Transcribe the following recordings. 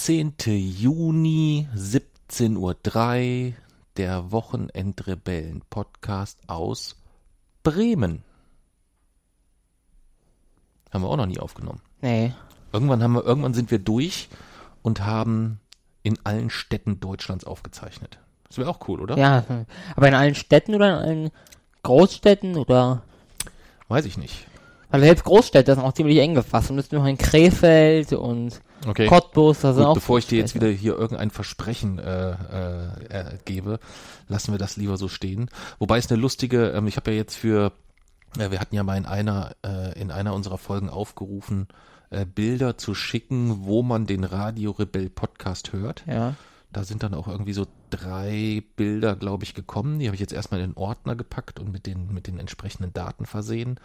Vierzehnte Juni, 17.03 Uhr, der Wochenendrebellen-Podcast aus Bremen. Haben wir auch noch nie aufgenommen. Nee. Irgendwann haben wir, irgendwann sind wir durch und haben in allen Städten Deutschlands aufgezeichnet. Das wäre auch cool, oder? Ja, aber in allen Städten oder in allen Großstädten oder? Weiß ich nicht. Weil selbst Großstädte sind auch ziemlich eng gefasst. Und es noch in Krefeld und Okay. Cottbus, das sind Gut, auch bevor ich dir jetzt wieder hier irgendein Versprechen äh, äh, gebe, lassen wir das lieber so stehen. Wobei es eine lustige, ähm, ich habe ja jetzt für, äh, wir hatten ja mal in einer äh, in einer unserer Folgen aufgerufen, äh, Bilder zu schicken, wo man den Radio Rebell Podcast hört. Ja. Da sind dann auch irgendwie so drei Bilder, glaube ich, gekommen. Die habe ich jetzt erstmal in den Ordner gepackt und mit den, mit den entsprechenden Daten versehen,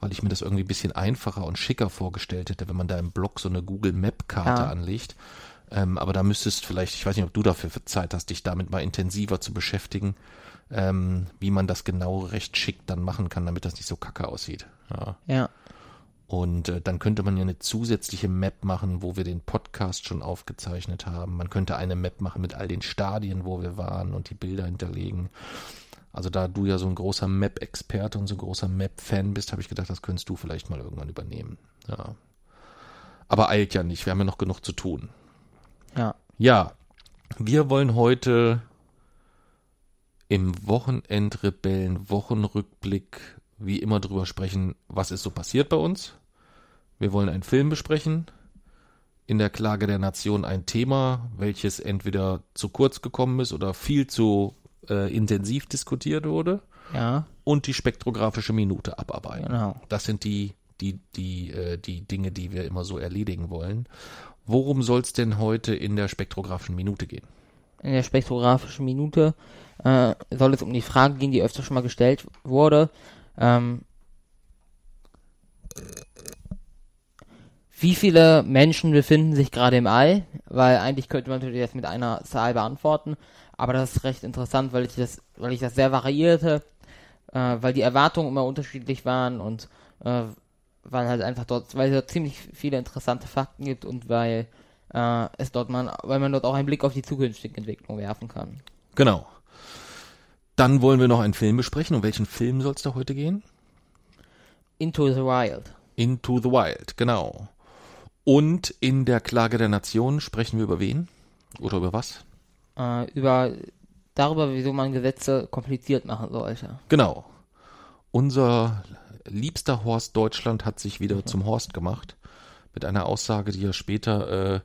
weil ich mir das irgendwie ein bisschen einfacher und schicker vorgestellt hätte, wenn man da im Blog so eine Google Map Karte Ja. anlegt. Ähm, aber da müsstest vielleicht, ich weiß nicht, ob du dafür Zeit hast, dich damit mal intensiver zu beschäftigen, ähm, wie man das genau recht schick dann machen kann, damit das nicht so kacke aussieht. Ja. Ja. Und äh, dann könnte man ja eine zusätzliche Map machen, wo wir den Podcast schon aufgezeichnet haben. Man könnte eine Map machen mit all den Stadien, wo wir waren und die Bilder hinterlegen. Also da du ja so ein großer Map-Experte und so ein großer Map-Fan bist, habe ich gedacht, das könntest du vielleicht mal irgendwann übernehmen. Ja. Aber eilt ja nicht, wir haben ja noch genug zu tun. Ja. Ja, wir wollen heute im Wochenendrebellen Wochenrückblick wie immer drüber sprechen, was ist so passiert bei uns. Wir wollen einen Film besprechen. In der Klage der Nation ein Thema, welches entweder zu kurz gekommen ist oder viel zu äh, intensiv diskutiert wurde. Ja. Und die spektrographische Minute abarbeiten. Genau. Das sind die, die, die, äh, die Dinge, die wir immer so erledigen wollen. Worum soll es denn heute in der spektrographischen Minute gehen? In der spektrographischen Minute äh, soll es um die Frage gehen, die öfter schon mal gestellt wurde. Ähm, wie viele Menschen befinden sich gerade im All? Weil eigentlich könnte man natürlich das mit einer Zahl beantworten, aber das ist recht interessant, weil ich das, weil ich das sehr variierte, äh, weil die Erwartungen immer unterschiedlich waren und äh, weil halt einfach dort, weil es dort ziemlich viele interessante Fakten gibt und weil äh, es dort man, weil man dort auch einen Blick auf die zukünftige Entwicklung werfen kann. Genau. Dann wollen wir noch einen Film besprechen. Um welchen Film soll es da heute gehen? Into the Wild. Into the Wild, genau. Und in der Klage der Nation sprechen wir über wen? Oder über was? Äh, über darüber, wieso man Gesetze kompliziert machen sollte. Genau. Unser liebster Horst Deutschland hat sich wieder zum Horst gemacht. Mit einer Aussage, die er später äh,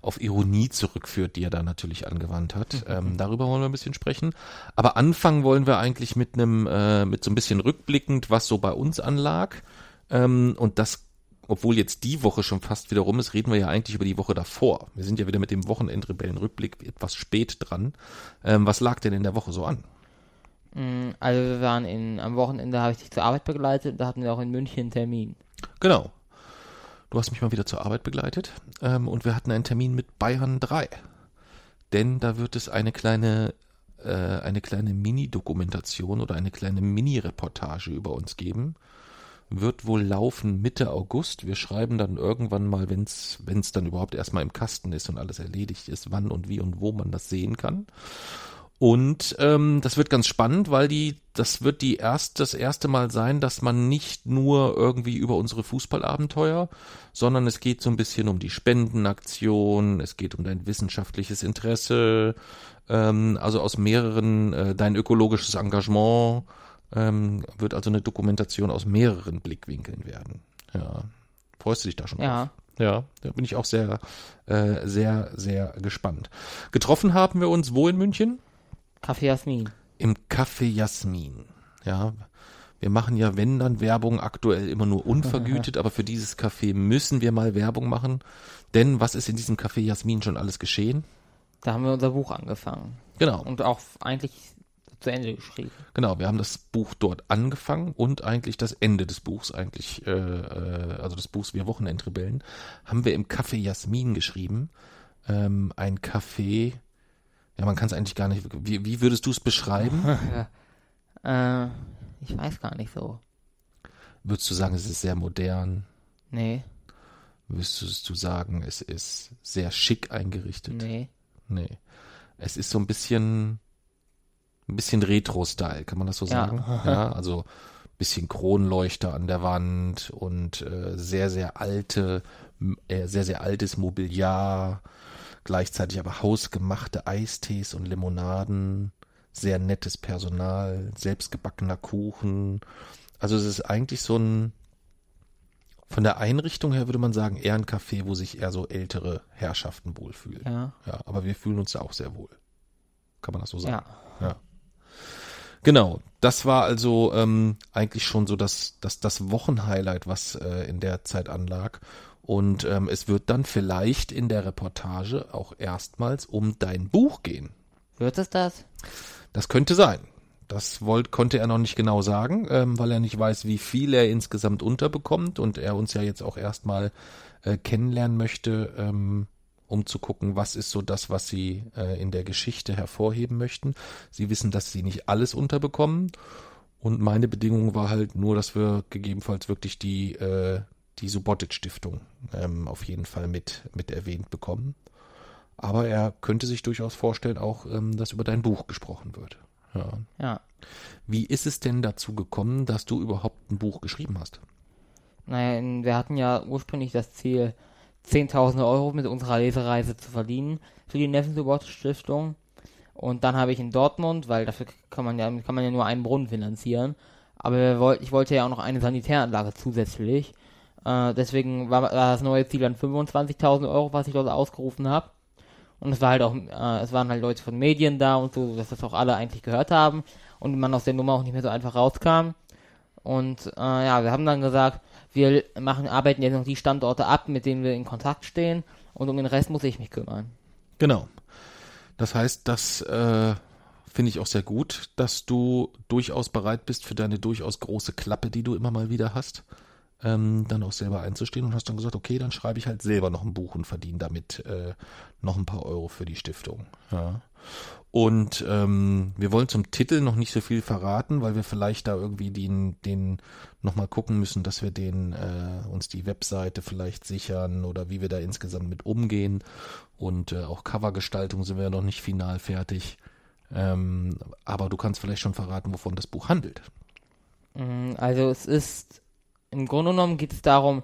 auf Ironie zurückführt, die er da natürlich angewandt hat. Ähm, darüber wollen wir ein bisschen sprechen. Aber anfangen wollen wir eigentlich mit einem, äh, mit so ein bisschen rückblickend, was so bei uns anlag. Ähm, und das, obwohl jetzt die Woche schon fast wieder rum ist, reden wir ja eigentlich über die Woche davor. Wir sind ja wieder mit dem Wochenendrebellen-Rückblick etwas spät dran. Ähm, was lag denn in der Woche so an? Mm, Also wir waren in, am Wochenende habe ich dich zur Arbeit begleitet, da hatten wir auch in München einen Termin. Genau. Du hast mich mal wieder zur Arbeit begleitet ähm, und wir hatten einen Termin mit Bayern 3. Denn da wird es eine kleine, äh, eine kleine Mini-Dokumentation oder eine kleine Mini-Reportage über uns geben. Wird wohl laufen Mitte August. Wir schreiben dann irgendwann mal, wenn es dann überhaupt erstmal im Kasten ist und alles erledigt ist, wann und wie und wo man das sehen kann. Und ähm, das wird ganz spannend, weil die, das wird die erst, das erste Mal sein, dass man nicht nur irgendwie über unsere Fußballabenteuer, sondern es geht so ein bisschen um die Spendenaktion, es geht um dein wissenschaftliches Interesse, ähm, also aus mehreren, äh, dein ökologisches Engagement, ähm, wird also eine Dokumentation aus mehreren Blickwinkeln werden. Ja. Freust du dich da schon Ja. drauf? Ja, da bin ich auch sehr, äh, sehr, sehr gespannt. Getroffen haben wir uns wo in München? Kaffee Jasmin. Im Café Jasmin. Ja, Wir machen ja, wenn dann Werbung aktuell immer nur unvergütet, aber für dieses Café müssen wir mal Werbung machen. Denn was ist in diesem Café Jasmin schon alles geschehen? Da haben wir unser Buch angefangen. Genau. Und auch eigentlich zu Ende geschrieben. Genau, wir haben das Buch dort angefangen und eigentlich das Ende des Buchs, eigentlich, äh, äh, also des Buchs Wir Wochenendrebellen, haben wir im Café Jasmin geschrieben. Ähm, ein Café, ja, man kann es eigentlich gar nicht, wie, wie würdest du es beschreiben? Äh, ich weiß gar nicht so. Würdest du sagen, es ist sehr modern? Nee, Würdest du sagen, es ist sehr schick eingerichtet? nee. Nee. Es ist so ein bisschen, ein bisschen Retro-Style, kann man das so Ja. sagen? Ja, also bisschen Kronleuchter an der Wand und äh, sehr, sehr alte, äh, sehr, sehr altes Mobiliar, gleichzeitig aber hausgemachte Eistees und Limonaden, sehr nettes Personal, selbstgebackener Kuchen. Also es ist eigentlich so ein, von der Einrichtung her würde man sagen, eher ein Café, wo sich eher so ältere Herrschaften wohlfühlen. Ja. Ja, aber wir fühlen uns da auch sehr wohl. Kann man das so sagen? Ja. Ja. Genau, das war also ähm, eigentlich schon so das, das, das Wochenhighlight, was äh, in der Zeit anlag. Und ähm, es wird dann vielleicht in der Reportage auch erstmals um dein Buch gehen. Wird es das? Das könnte sein. Das wollt, konnte er noch nicht genau sagen, ähm, weil er nicht weiß, wie viel er insgesamt unterbekommt und er uns ja jetzt auch erstmal äh, kennenlernen möchte, ähm, um zu gucken, was ist so das, was sie äh, in der Geschichte hervorheben möchten. Sie wissen, dass sie nicht alles unterbekommen und meine Bedingung war halt nur, dass wir gegebenenfalls wirklich die äh, die Subotic Stiftung ähm, auf jeden Fall mit mit erwähnt bekommen. Aber er könnte sich durchaus vorstellen, auch, ähm, dass über dein Buch gesprochen wird. Ja. Ja. Wie ist es denn dazu gekommen, dass du überhaupt ein Buch geschrieben hast? Naja, in- wir hatten ja ursprünglich das Ziel, 10.000 Euro mit unserer Lesereise zu verdienen für die Neffen Support Stiftung. Und dann habe ich in Dortmund, weil dafür kann man ja, kann man ja nur einen Brunnen finanzieren. Aber wir woll, ich wollte ja auch noch eine Sanitäranlage zusätzlich. Äh, deswegen war, war das neue Ziel dann 25.000 Euro, was ich dort ausgerufen habe. Und es war halt auch, äh, es waren halt Leute von Medien da und so, dass das auch alle eigentlich gehört haben und man aus der Nummer auch nicht mehr so einfach rauskam. Und äh, ja, wir haben dann gesagt, wir machen, arbeiten jetzt noch die Standorte ab, mit denen wir in Kontakt stehen und um den Rest muss ich mich kümmern. Genau. Das heißt, das äh, finde ich auch sehr gut, dass du durchaus bereit bist für deine durchaus große Klappe, die du immer mal wieder hast, ähm, dann auch selber einzustehen und hast dann gesagt, okay, dann schreibe ich halt selber noch ein Buch und verdiene damit äh, noch ein paar Euro für die Stiftung. Ja. Und ähm, wir wollen zum Titel noch nicht so viel verraten, weil wir vielleicht da irgendwie den, den nochmal gucken müssen, dass wir den äh, uns die Webseite vielleicht sichern oder wie wir da insgesamt mit umgehen. Und äh, auch Covergestaltung sind wir noch nicht final fertig. Ähm, aber du kannst vielleicht schon verraten, wovon das Buch handelt. Mm, Also es ist, im Grunde genommen geht es darum,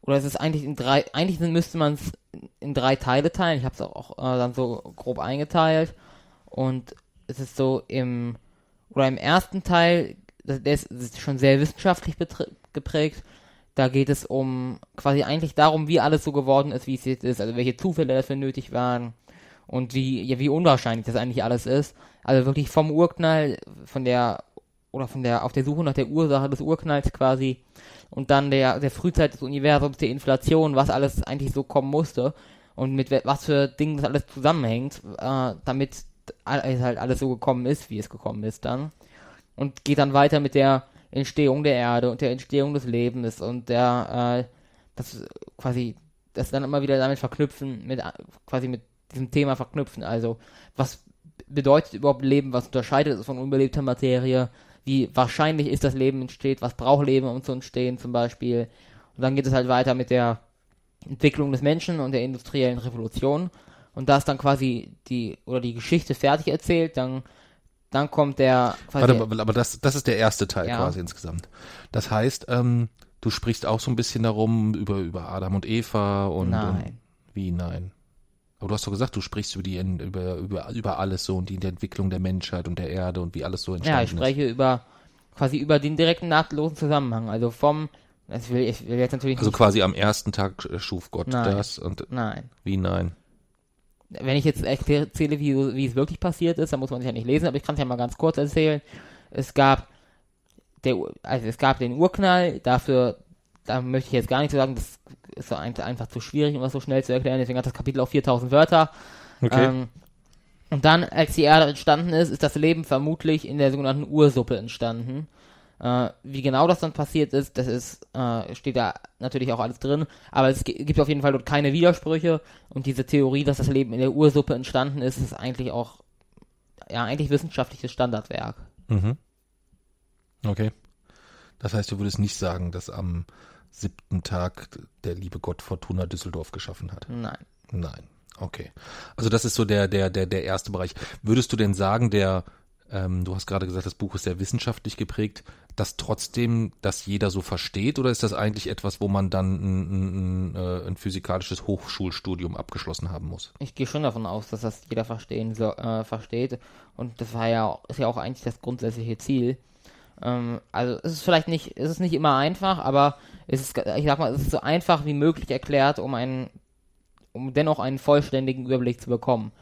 oder es ist eigentlich in drei, eigentlich müsste man es in drei Teile teilen. Ich habe es auch äh, dann so grob eingeteilt. Und es ist so im, oder im ersten Teil, der ist, ist schon sehr wissenschaftlich geprägt. Da geht es um quasi eigentlich darum, wie alles so geworden ist, wie es jetzt ist, also welche Zufälle dafür nötig waren und wie, ja, wie unwahrscheinlich das eigentlich alles ist. Also wirklich vom Urknall, von der, oder von der, auf der Suche nach der Ursache des Urknalls quasi und dann der, der Frühzeit des Universums, der Inflation, was alles eigentlich so kommen musste und mit was für Dingen das alles zusammenhängt, äh, damit es halt alles so gekommen ist, wie es gekommen ist dann. Und geht dann weiter mit der Entstehung der Erde und der Entstehung des Lebens und der, äh, das quasi, das dann immer wieder damit verknüpfen, mit, quasi mit diesem Thema verknüpfen. Also, was bedeutet überhaupt Leben, was unterscheidet es von unbelebter Materie, wie wahrscheinlich ist das Leben entsteht, was braucht Leben, um zu entstehen zum Beispiel. Und dann geht es halt weiter mit der Entwicklung des Menschen und der industriellen Revolution. Und da ist dann quasi die, oder die Geschichte fertig erzählt, dann, dann kommt der quasi. Warte, aber, das, das ist der erste Teil Ja. quasi insgesamt. Das heißt, ähm, du sprichst auch so ein bisschen darum, über, über Adam und Eva und, Nein. und wie nein. Aber du hast doch gesagt, du sprichst über die über, über, über alles so und die Entwicklung der Menschheit und der Erde und wie alles so entstanden Ja, ich spreche über quasi über den direkten nahtlosen Zusammenhang. Also vom, ich will, ich will jetzt natürlich ist. Also quasi am ersten Tag schuf Gott Nein. das und nein. wie nein. Wenn ich jetzt erzähle, wie, wie es wirklich passiert ist, dann muss man sich ja nicht lesen, aber ich kann es ja mal ganz kurz erzählen. Es gab der, also es gab den Urknall, dafür, da möchte ich jetzt gar nicht so sagen, das ist einfach zu schwierig, um das so schnell zu erklären, deswegen hat das Kapitel auch 4000 Wörter. Okay. Ähm, und dann, als die Erde entstanden ist, ist das Leben vermutlich in der sogenannten Ursuppe entstanden. Äh, wie genau das dann passiert ist, das ist, äh, steht da natürlich auch alles drin, aber es gibt auf jeden Fall dort keine Widersprüche und diese Theorie, dass das Leben in der Ursuppe entstanden ist, ist eigentlich auch, ja, eigentlich wissenschaftliches Standardwerk. Mhm. Okay. Das heißt, du würdest nicht sagen, dass am siebten Tag der liebe Gott Fortuna Düsseldorf geschaffen hat. Nein. Nein. Okay. Also das ist so der, der, der, der erste Bereich. Würdest du denn sagen, der, ähm, du hast gerade gesagt, das Buch ist sehr wissenschaftlich geprägt, dass trotzdem das jeder so versteht oder ist das eigentlich etwas, wo man dann ein, ein, ein, äh, ein physikalisches Hochschulstudium abgeschlossen haben muss? Ich gehe schon davon aus, dass das jeder verstehen so, äh, versteht und das war ja ist ja auch eigentlich das grundsätzliche Ziel. Ähm, also es ist vielleicht nicht, es ist nicht immer einfach, aber es ist, ich sag mal, es ist so einfach wie möglich erklärt, um einen, um dennoch einen vollständigen Überblick zu bekommen.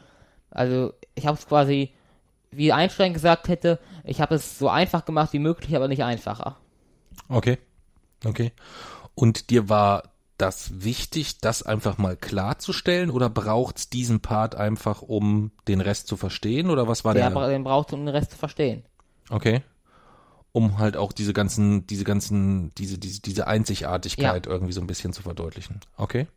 Also ich habe es quasi, wie Einstein gesagt hätte, ich habe es so einfach gemacht wie möglich, aber nicht einfacher. Okay. Okay. Und dir war das wichtig, das einfach mal klarzustellen oder braucht's diesen Part einfach, um den Rest zu verstehen oder was war Der, der? den braucht um den Rest zu verstehen. Okay. Um halt auch diese ganzen, diese ganzen, diese, diese, diese Einzigartigkeit irgendwie so ein bisschen zu verdeutlichen. Okay.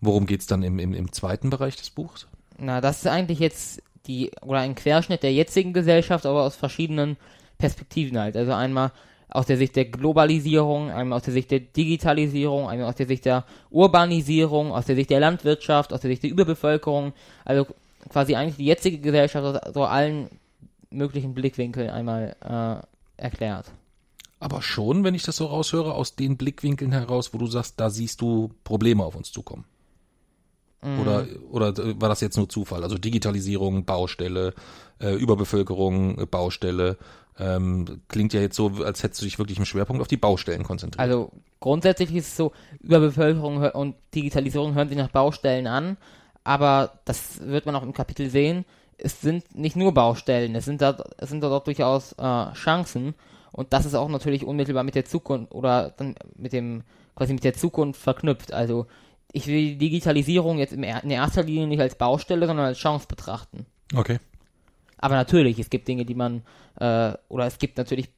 Worum geht's dann im, im, im zweiten Bereich des Buchs? Na, das ist eigentlich jetzt die, oder ein Querschnitt der jetzigen Gesellschaft, aber aus verschiedenen Perspektiven halt. Also einmal aus der Sicht der Globalisierung, einmal aus der Sicht der Digitalisierung, einmal aus der Sicht der Urbanisierung, aus der Sicht der Landwirtschaft, aus der Sicht der Überbevölkerung. Also quasi eigentlich die jetzige Gesellschaft aus so allen möglichen Blickwinkeln einmal äh, erklärt. Aber schon, wenn ich das so raushöre, aus den Blickwinkeln heraus, wo du sagst, da siehst du Probleme auf uns zukommen. Oder, oder war das jetzt nur Zufall? Also Digitalisierung, Baustelle, äh, Überbevölkerung, äh, Baustelle. Ähm, klingt ja jetzt so, als hättest du dich wirklich im Schwerpunkt auf die Baustellen konzentriert. Also grundsätzlich ist es so, Überbevölkerung und Digitalisierung hören sich nach Baustellen an, aber das wird man auch im Kapitel sehen. Es sind nicht nur Baustellen, es sind da, es sind da doch durchaus äh, Chancen und das ist auch natürlich unmittelbar mit der Zukunft oder dann mit dem quasi mit der Zukunft verknüpft. Also ich will die Digitalisierung jetzt in erster Linie nicht als Baustelle, sondern als Chance betrachten. okay. Aber natürlich, es gibt Dinge, die man, äh, oder es gibt natürlich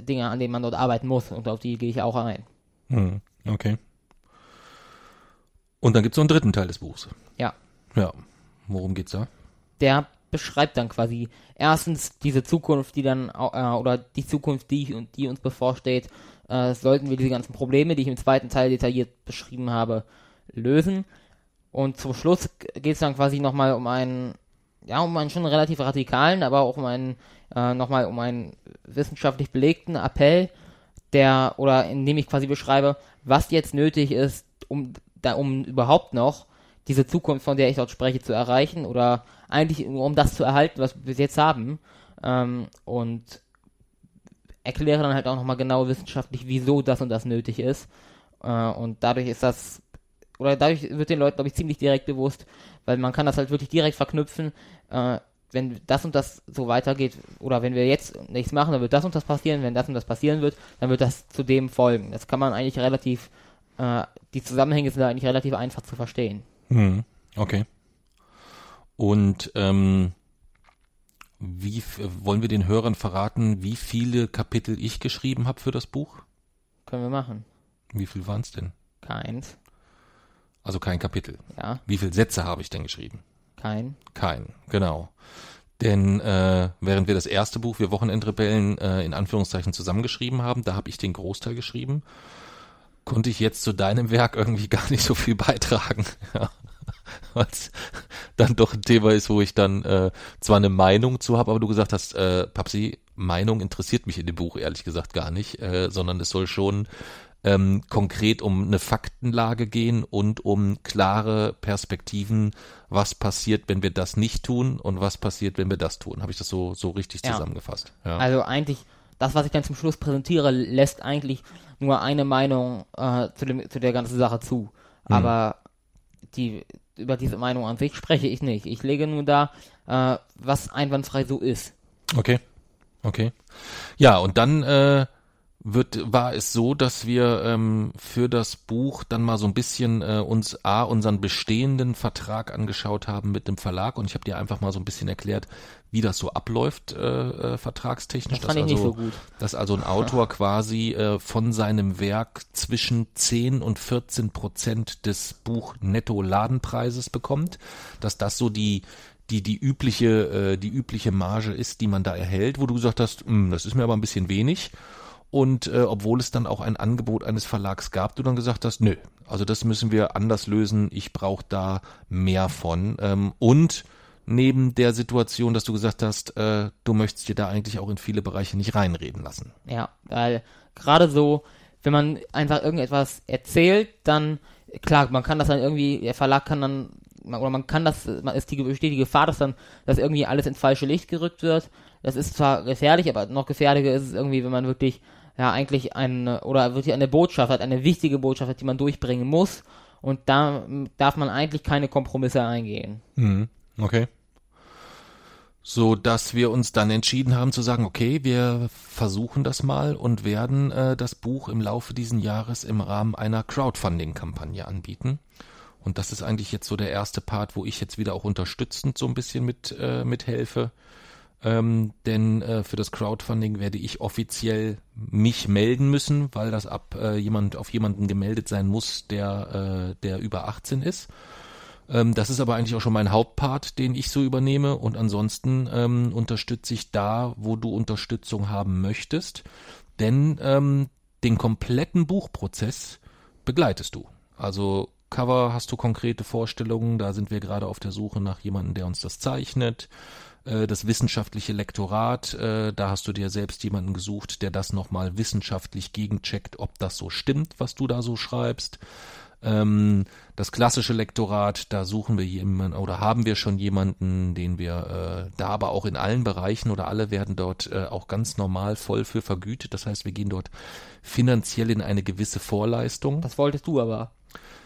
Dinge, an denen man dort arbeiten muss und auf die gehe ich auch ein. Hm, okay. Und dann gibt's noch einen dritten Teil des Buchs. Ja. Ja. Worum geht's da? der beschreibt dann quasi erstens diese Zukunft, die dann äh, oder die Zukunft, die und die uns bevorsteht, äh, sollten wir diese ganzen Probleme, die ich im zweiten Teil detailliert beschrieben habe, lösen. Und zum Schluss geht es dann quasi nochmal um einen, ja, um einen schon relativ radikalen, aber auch um einen, äh, nochmal um einen wissenschaftlich belegten Appell, der, oder in dem ich quasi beschreibe, was jetzt nötig ist, um, da, um überhaupt noch diese Zukunft, von der ich dort spreche, zu erreichen oder eigentlich nur um das zu erhalten, was wir bis jetzt haben. Ähm, und erkläre dann halt auch nochmal genau wissenschaftlich, wieso das und das nötig ist. Äh, und dadurch ist das, oder dadurch wird den Leuten, glaube ich, ziemlich direkt bewusst, weil man kann das halt wirklich direkt verknüpfen, äh, wenn das und das so weitergeht, oder wenn wir jetzt nichts machen, dann wird das und das passieren, wenn das und das passieren wird, dann wird das zu dem folgen. Das kann man eigentlich relativ, äh, die Zusammenhänge sind da eigentlich relativ einfach zu verstehen. Hm, okay. Und ähm, wie wollen wir den Hörern verraten, wie viele Kapitel ich geschrieben habe für das Buch? Können wir machen. Wie viel waren es denn? Keins. Also kein Kapitel. Ja, Wie viele Sätze habe ich denn geschrieben? kein. Kein, genau. Denn äh, während wir das erste Buch, wir Wochenendrebellen, äh, in Anführungszeichen zusammengeschrieben haben, da habe ich den Großteil geschrieben, konnte ich jetzt zu deinem Werk irgendwie gar nicht so viel beitragen. Ja. Es dann doch ein Thema ist, wo ich dann äh, zwar eine Meinung zu habe, aber du gesagt hast, äh, Papsi, Meinung interessiert mich in dem Buch ehrlich gesagt gar nicht, äh, sondern es soll schon ähm, konkret um eine Faktenlage gehen und um klare Perspektiven, was passiert, wenn wir das nicht tun und was passiert, wenn wir das tun. Habe ich das so, so richtig Ja. zusammengefasst? Ja. Also eigentlich, das, was ich dann zum Schluss präsentiere, lässt eigentlich nur eine Meinung äh, zu, dem, zu der ganzen Sache zu. Aber die, über diese Meinung an sich spreche ich nicht. Ich lege nur da, äh, was einwandfrei so ist. Okay. Okay. Ja, und dann äh, wird, war es so, dass wir ähm, für das Buch dann mal so ein bisschen äh, uns A, unseren bestehenden Vertrag angeschaut haben mit dem Verlag und ich habe dir einfach mal so ein bisschen erklärt, wie das so abläuft äh, äh, vertragstechnisch. Das dass ich nicht also, so gut. Dass also ein Autor quasi äh, von seinem Werk zwischen 10 und 14 Prozent des Buch-Netto-Ladenpreises bekommt, dass das so die die die übliche äh, die übliche Marge ist, die man da erhält, wo du gesagt hast, "Hm, das ist mir aber ein bisschen wenig. Und äh, obwohl es dann auch ein Angebot eines Verlags gab, du dann gesagt hast, nö, also das müssen wir anders lösen, ich brauche da mehr von. Ähm, und neben der Situation, dass du gesagt hast, äh, du möchtest dir da eigentlich auch in viele Bereiche nicht reinreden lassen. Ja, weil gerade so, wenn man einfach irgendetwas erzählt, dann, klar, man kann das dann irgendwie, der Verlag kann dann, oder man kann das, man ist die, besteht die Gefahr, dass dann, dass irgendwie alles ins falsche Licht gerückt wird. Das ist zwar gefährlich, aber noch gefährlicher ist es irgendwie, wenn man wirklich, ja, eigentlich eine, oder wirklich eine Botschaft hat, eine wichtige Botschaft hat, die man durchbringen muss. Und da darf man eigentlich keine Kompromisse eingehen. Mhm. Okay. So dass wir uns dann entschieden haben zu sagen, okay, wir versuchen das mal und werden äh, das Buch im Laufe diesen Jahres im Rahmen einer Crowdfunding-Kampagne anbieten. Und das ist eigentlich jetzt so der erste Part, wo ich jetzt wieder auch unterstützend so ein bisschen mit äh, mithelfe. Ähm, denn äh, für das Crowdfunding werde ich offiziell mich melden müssen, weil das ab äh, jemand auf jemanden gemeldet sein muss, der äh, der über 18 ist. Ähm, das ist aber eigentlich auch schon mein Hauptpart, den ich so übernehme. Und ansonsten ähm, unterstütze ich da, wo du Unterstützung haben möchtest. Denn ähm, den kompletten Buchprozess begleitest du. Also Cover hast du konkrete Vorstellungen, da sind wir gerade auf der Suche nach jemandem, der uns das zeichnet. Äh, Das wissenschaftliche Lektorat, äh, da hast du dir selbst jemanden gesucht, der das nochmal wissenschaftlich gegencheckt, ob das so stimmt, was du da so schreibst. Ähm, das klassische Lektorat, da suchen wir jemanden oder haben wir schon jemanden, den wir äh, da aber auch in allen Bereichen oder alle werden dort äh, auch ganz normal voll für vergütet. Das heißt, wir gehen dort finanziell in eine gewisse Vorleistung. Das wolltest du aber.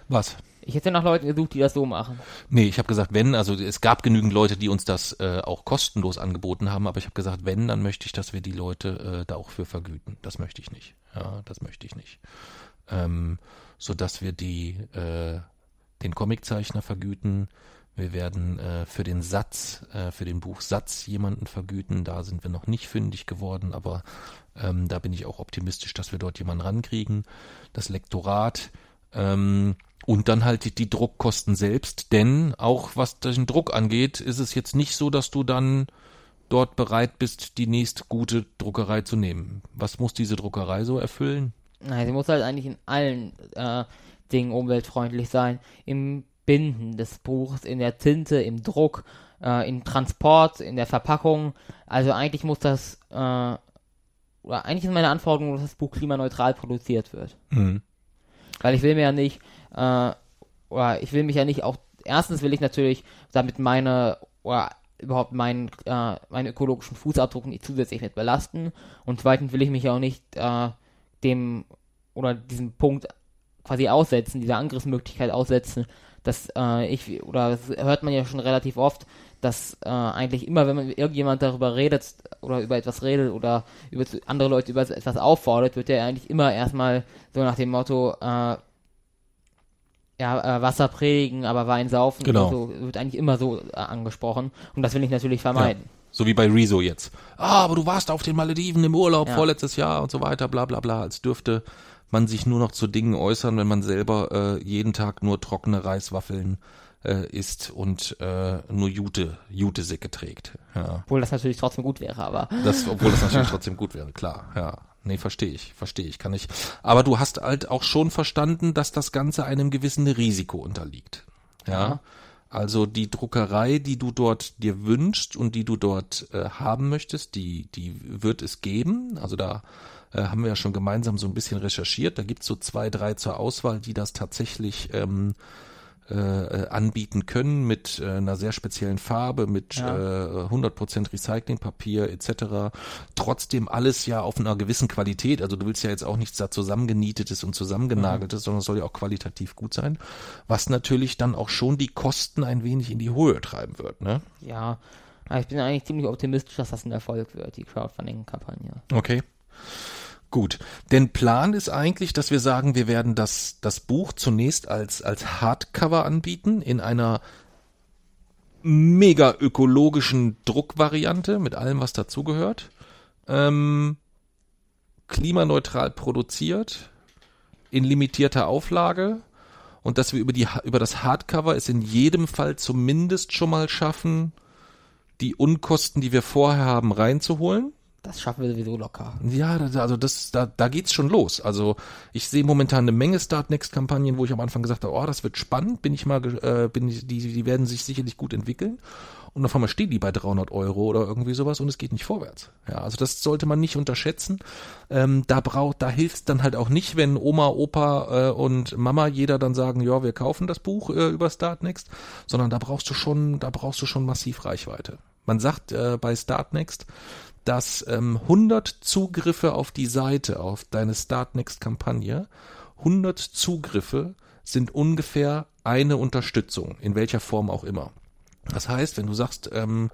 Was? Ich hätte nach Leuten gesucht, die das so machen. Nee, ich habe gesagt, wenn, also es gab genügend Leute, die uns das äh, auch kostenlos angeboten haben, aber ich habe gesagt, wenn, dann möchte ich, dass wir die Leute äh, da auch für vergüten. Das möchte ich nicht. Ja, das möchte ich nicht. Ähm, so dass wir die äh, den Comiczeichner vergüten. Wir werden äh, für den Satz, äh, für den Buchsatz jemanden vergüten. Da sind wir noch nicht fündig geworden, aber ähm, da bin ich auch optimistisch, dass wir dort jemanden rankriegen. Das Lektorat ähm, und dann halt die, die Druckkosten selbst, denn auch was den Druck angeht, ist es jetzt nicht so, dass du dann dort bereit bist, die nächst gute Druckerei zu nehmen. Was muss diese Druckerei so erfüllen? Nein, sie muss halt eigentlich in allen äh, Dingen umweltfreundlich sein. Im Binden des Buchs, in der Tinte, im Druck, äh, im Transport, in der Verpackung. Also eigentlich muss das, äh, oder eigentlich ist meine Anforderung, dass das Buch klimaneutral produziert wird. Mhm. Weil ich will mir ja nicht, äh, ich will mich ja nicht auch, erstens will ich natürlich damit meine, oder überhaupt meinen, äh, meinen ökologischen Fußabdruck nicht zusätzlich mit belasten. Und zweitens will ich mich auch nicht äh, dem, oder diesem Punkt quasi aussetzen, dieser Angriffsmöglichkeit aussetzen, dass äh, ich, oder das hört man ja schon relativ oft, dass äh, eigentlich immer, wenn man irgendjemand darüber redet oder über etwas redet oder über andere Leute über etwas auffordert, wird ja eigentlich immer erstmal so nach dem Motto, äh, ja, äh, Wasser predigen, aber Wein saufen, Genau. so wird eigentlich immer so äh, angesprochen und das will ich natürlich vermeiden. So wie bei Rezo jetzt. Ah, aber du warst auf den Malediven im Urlaub Ja. vorletztes Jahr und so weiter, bla bla bla, als dürfte man sich nur noch zu Dingen äußern, wenn man selber äh, jeden Tag nur trockene Reiswaffeln äh, isst und äh, nur Jute, Jutesäcke trägt. Ja. Obwohl das natürlich trotzdem gut wäre, aber Das, obwohl das natürlich trotzdem gut wäre, klar, ja. Nee, verstehe ich, verstehe ich, kann ich. Aber du hast halt auch schon verstanden, dass das Ganze einem gewissen Risiko unterliegt. Ja. Ja. Also die Druckerei, die du dort dir wünschst und die du dort äh, haben möchtest, die, die wird es geben. Also da äh, haben wir ja schon gemeinsam so ein bisschen recherchiert. Da gibt's so zwei, drei zur Auswahl, die das tatsächlich ähm, äh, äh, anbieten können mit äh, einer sehr speziellen Farbe, mit Ja. äh, 100% Recyclingpapier etc. Trotzdem alles ja auf einer gewissen Qualität. Also du willst ja jetzt auch nichts da zusammengenietetes und zusammengenageltes, sondern es soll ja auch qualitativ gut sein. Was natürlich dann auch schon die Kosten ein wenig in die Höhe treiben wird. Ne? ja, aber ich bin eigentlich ziemlich optimistisch, dass das ein Erfolg wird, die Crowdfunding-Kampagne. Okay. Gut, denn Plan ist eigentlich, dass wir sagen, wir werden das, das Buch zunächst als, als Hardcover anbieten in einer mega ökologischen Druckvariante mit allem, was dazugehört. Ähm, klimaneutral produziert, in limitierter Auflage und dass wir über, die, über das Hardcover es in jedem Fall zumindest schon mal schaffen, die Unkosten, die wir vorher haben, reinzuholen. Das schaffen wir sowieso locker. Ja, also das, da, da geht's schon los. Also ich sehe momentan eine Menge Start-Next-Kampagnen, wo ich am Anfang gesagt habe, oh, das wird spannend, bin ich mal, äh, bin ich, die, die werden sich sicherlich gut entwickeln. Und auf einmal stehen die bei 300 Euro oder irgendwie sowas und es geht nicht vorwärts. Ja, also das sollte man nicht unterschätzen. Ähm, da braucht, da hilft's dann halt auch nicht, wenn Oma, Opa äh, und Mama jeder dann sagen, ja, wir kaufen das Buch äh, über Startnext, sondern da brauchst du schon, da brauchst du schon massiv Reichweite. Man sagt äh, bei Startnext, dass ähm, 100 Zugriffe auf die Seite, auf deine Startnext-Kampagne, 100 Zugriffe sind ungefähr eine Unterstützung, in welcher Form auch immer. Das heißt, wenn du sagst, ähm,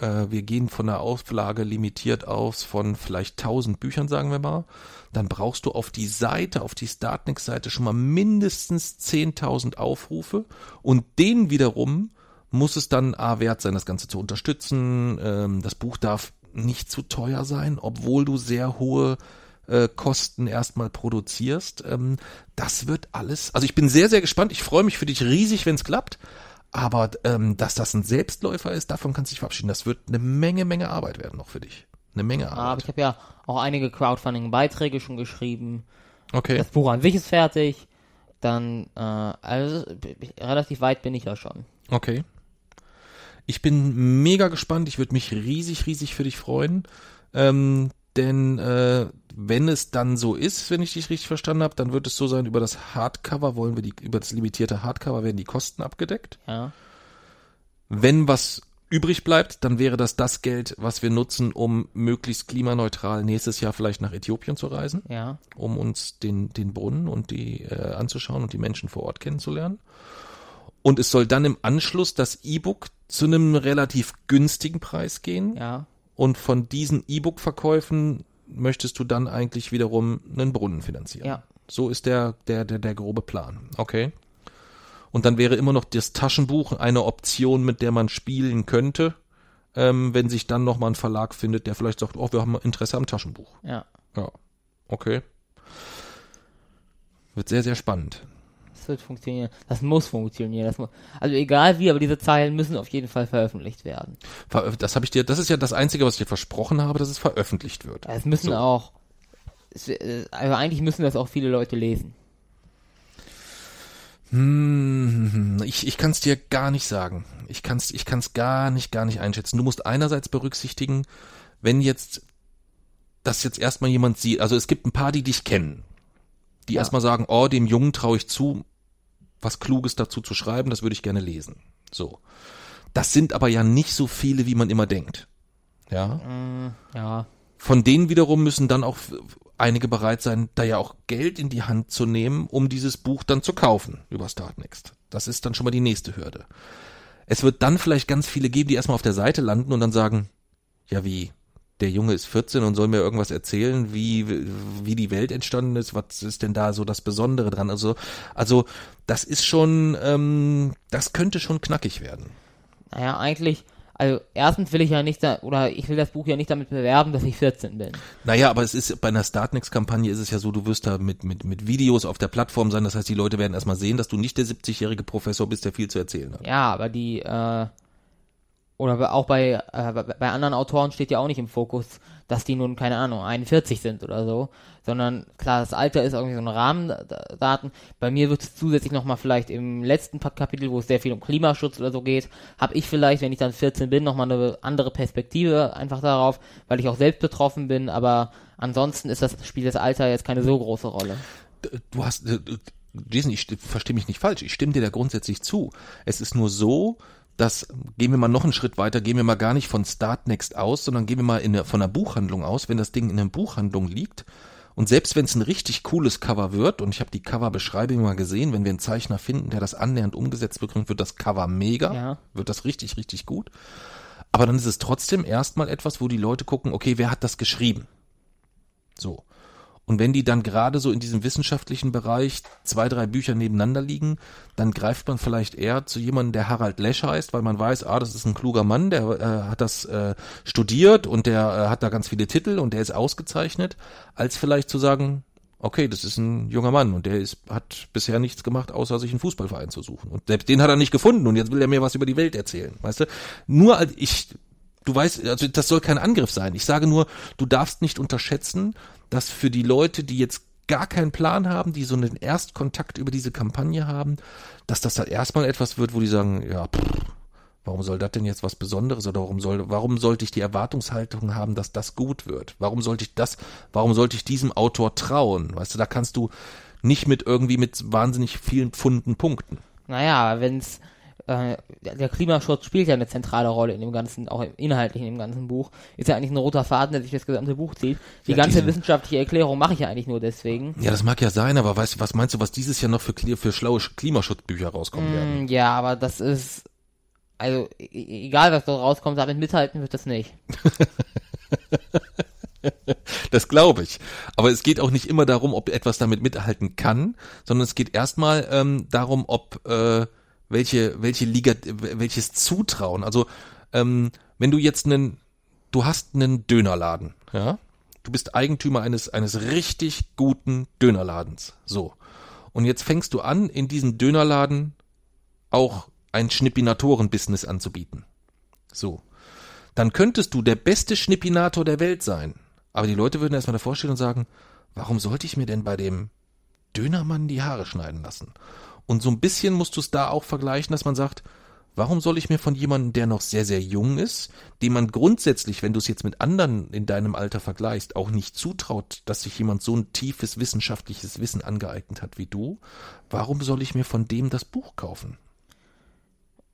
äh, wir gehen von der Auflage limitiert aus von vielleicht 1000 Büchern, sagen wir mal, dann brauchst du auf die Seite, auf die Startnext-Seite schon mal mindestens 10.000 Aufrufe und den wiederum muss es dann A wert sein, das Ganze zu unterstützen. Ähm, das Buch darf nicht zu teuer sein, obwohl du sehr hohe äh, Kosten erstmal produzierst. Ähm, das wird alles. Also ich bin sehr, sehr gespannt. Ich freue mich für dich riesig, wenn es klappt. Aber ähm, dass das ein Selbstläufer ist, davon kannst du dich verabschieden. Das wird eine Menge, Menge Arbeit werden noch für dich. Eine Menge Aber Arbeit. ich habe ja auch einige Crowdfunding-Beiträge schon geschrieben. Okay. Das Buch an sich ist fertig. Dann, äh, also relativ weit bin ich ja schon. Okay. Ich bin mega gespannt. Ich würde mich riesig, riesig für dich freuen. Ähm, denn äh, wenn es dann so ist, wenn ich dich richtig verstanden habe, dann wird es so sein, über das Hardcover wollen wir die, über das limitierte Hardcover werden die Kosten abgedeckt. Ja. Wenn was übrig bleibt, dann wäre das das Geld, was wir nutzen, um möglichst klimaneutral nächstes Jahr vielleicht nach Äthiopien zu reisen Ja. um uns den, den Brunnen und die äh, anzuschauen und die Menschen vor Ort kennenzulernen. Und es soll dann im Anschluss das E-Book zu einem relativ günstigen Preis gehen. Ja. Und von diesen E-Book-Verkäufen möchtest du dann eigentlich wiederum einen Brunnen finanzieren. Ja. So ist der, der, der, der grobe Plan. Okay. Und dann wäre immer noch das Taschenbuch eine Option, mit der man spielen könnte, ähm, wenn sich dann nochmal ein Verlag findet, der vielleicht sagt, oh, wir haben Interesse am Taschenbuch. Ja. Ja, okay. Wird sehr, sehr spannend. Das wird funktionieren. Das muss funktionieren. Das mu also egal wie, aber diese Zeilen müssen auf jeden Fall veröffentlicht werden. Das habe ich dir, das ist ja das Einzige, was ich dir versprochen habe, dass es veröffentlicht wird. Es müssen So. auch, also eigentlich müssen das auch viele Leute lesen. Hm, ich ich kann es dir gar nicht sagen. Ich kann es ich kann's gar nicht, gar nicht einschätzen. Du musst einerseits berücksichtigen, wenn jetzt das jetzt erstmal jemand sieht, also es gibt ein paar, die dich kennen, die Ja. erstmal sagen, oh, dem Jungen traue ich zu, was Kluges dazu zu schreiben, das würde ich gerne lesen. So. Das sind aber ja nicht so viele, wie man immer denkt. Ja. Ja. Von denen wiederum müssen dann auch einige bereit sein, da ja auch Geld in die Hand zu nehmen, um dieses Buch dann zu kaufen über Startnext. Das ist dann schon mal die nächste Hürde. Es wird dann vielleicht ganz viele geben, die erstmal auf der Seite landen und dann sagen, ja wie, der Junge ist 14 und soll mir irgendwas erzählen, wie, wie die Welt entstanden ist, was ist denn da so das Besondere dran? Also, also das ist schon, ähm, das könnte schon knackig werden. Naja, eigentlich, also erstens will ich ja nicht, da, oder ich will das Buch ja nicht damit bewerben, dass ich 14 bin. Naja, aber es ist bei einer Startnext-Kampagne ist es ja so, du wirst da mit, mit, mit Videos auf der Plattform sein. Das heißt, die Leute werden erstmal sehen, dass du nicht der 70-jährige Professor bist, der viel zu erzählen hat. Ja, aber die, äh, oder auch bei, äh, bei anderen Autoren steht ja auch nicht im Fokus, dass die nun, keine Ahnung, 41 sind oder so, sondern klar, das Alter ist irgendwie so ein Rahmendaten. Bei mir wird es zusätzlich nochmal vielleicht im letzten Kapitel, wo es sehr viel um Klimaschutz oder so geht, habe ich vielleicht, wenn ich dann 14 bin, nochmal eine andere Perspektive einfach darauf, weil ich auch selbst betroffen bin, aber ansonsten ist das, spielt das Alter jetzt keine so große Rolle. Du hast, Jason, ich verstehe mich nicht falsch. Ich stimme dir da grundsätzlich zu. Es ist nur so, dass, gehen wir mal noch einen Schritt weiter, gehen wir mal gar nicht von Startnext aus, sondern gehen wir mal in der, von einer Buchhandlung aus. Wenn das Ding in einer Buchhandlung liegt, und selbst wenn es ein richtig cooles Cover wird, und ich habe die Coverbeschreibung mal gesehen, wenn wir einen Zeichner finden, der das annähernd umgesetzt bekommt, wird das Cover mega, Ja. wird das richtig, richtig gut. Aber dann ist es trotzdem erstmal etwas, wo die Leute gucken, okay, wer hat das geschrieben? So. Und wenn die dann gerade so in diesem wissenschaftlichen Bereich zwei, drei Bücher nebeneinander liegen, dann greift man vielleicht eher zu jemandem, der Harald Lesch heißt, weil man weiß, ah, das ist ein kluger Mann, der äh, hat das äh, studiert und der äh, hat da ganz viele Titel und der ist ausgezeichnet, als vielleicht zu sagen, okay, das ist ein junger Mann und der ist, hat bisher nichts gemacht, außer sich einen Fußballverein zu suchen. Und selbst den hat er nicht gefunden und jetzt will er mir was über die Welt erzählen, weißt du? Nur als ich, du weißt, also das soll kein Angriff sein. Ich sage nur, du darfst nicht unterschätzen, dass für die Leute, die jetzt gar keinen Plan haben, die so einen Erstkontakt über diese Kampagne haben, dass das dann erstmal etwas wird, wo die sagen, ja, pff, warum soll das denn jetzt was Besonderes oder warum soll, warum sollte ich die Erwartungshaltung haben, dass das gut wird? Warum sollte ich das, warum sollte ich diesem Autor trauen? Weißt du, da kannst du nicht mit irgendwie mit wahnsinnig vielen Pfunden punkten. Naja, wenn es äh, der Klimaschutz spielt ja eine zentrale Rolle in dem ganzen, auch inhaltlich in dem ganzen Buch. Ist ja eigentlich ein roter Faden, der sich das gesamte Buch zieht. Die Ja, ganze diesen- wissenschaftliche Erklärung mache ich ja eigentlich nur deswegen. Ja, das mag ja sein, aber weißt du, was meinst du, was dieses Jahr noch für, für schlaue Sch- Klimaschutzbücher rauskommen werden? Mm, ja, aber das ist, also e- e- egal was dort rauskommt, damit mithalten wird das nicht. Das glaube ich. Aber es geht auch nicht immer darum, ob etwas damit mithalten kann, sondern es geht erstmal ähm, darum, ob äh, welche welche Liga welches Zutrauen. Also ähm, wenn du jetzt einen du hast einen Dönerladen, ja, du bist Eigentümer eines eines richtig guten Dönerladens, so. Und jetzt fängst du an, in diesem Dönerladen auch ein Schnippinatoren-Business anzubieten. So. Dann könntest du der beste Schnippinator der Welt sein. Aber die Leute würden erstmal davor stehen und sagen, warum sollte ich mir denn bei dem Dönermann die Haare schneiden lassen? Und so ein bisschen musst du es da auch vergleichen, dass man sagt, warum soll ich mir von jemandem, der noch sehr, sehr jung ist, dem man grundsätzlich, wenn du es jetzt mit anderen in deinem Alter vergleichst, auch nicht zutraut, dass sich jemand so ein tiefes wissenschaftliches Wissen angeeignet hat wie du, warum soll ich mir von dem das Buch kaufen?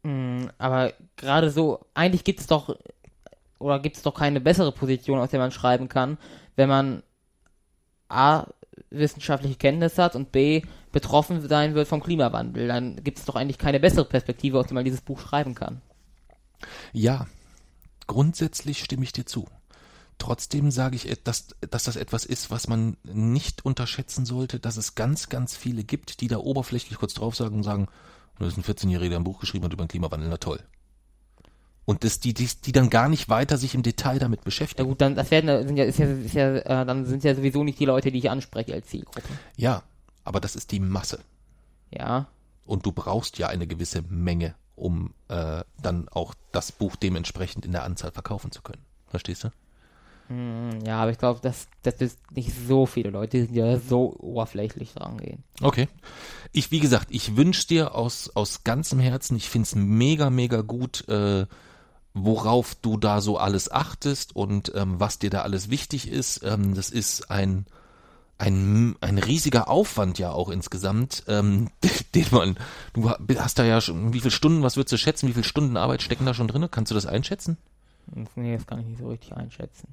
Mm, Aber gerade so, eigentlich gibt es doch, oder gibt es doch keine bessere Position, aus der man schreiben kann, wenn man A, wissenschaftliche Kenntnis hat und B, betroffen sein wird vom Klimawandel. Dann gibt es doch eigentlich keine bessere Perspektive, aus der man dieses Buch schreiben kann. Ja, grundsätzlich stimme ich dir zu. Trotzdem sage ich, dass, dass das etwas ist, was man nicht unterschätzen sollte, dass es ganz, ganz viele gibt, die da oberflächlich kurz drauf sagen und sagen, da ist ein 14-Jähriger, der ein Buch geschrieben hat über den Klimawandel, na toll. Und das, die, die, die dann gar nicht weiter sich im Detail damit Ja beschäftigen. gut, dann das werden sind ja, ist ja, ist ja äh, dann sind ja sowieso nicht die Leute, die ich anspreche als Zielgruppe. Ja, aber das ist die Masse. Ja. Und du brauchst ja eine gewisse Menge, um äh, dann auch das Buch dementsprechend in der Anzahl verkaufen zu können. Verstehst du? Hm, Ja, aber ich glaube, dass das ist nicht so viele Leute, die ja so oberflächlich rangehen. Okay. Ich, wie gesagt, ich wünsch dir aus, aus ganzem Herzen, ich find's mega, mega gut, äh, worauf du da so alles achtest und ähm, was dir da alles wichtig ist. Ähm, das ist ein, ein, ein riesiger Aufwand ja auch insgesamt, ähm, den man, du hast da ja schon, wie viele Stunden, was würdest du schätzen, wie viele Stunden Arbeit stecken da schon drin? Kannst du das einschätzen? Nee, das kann ich nicht so richtig einschätzen.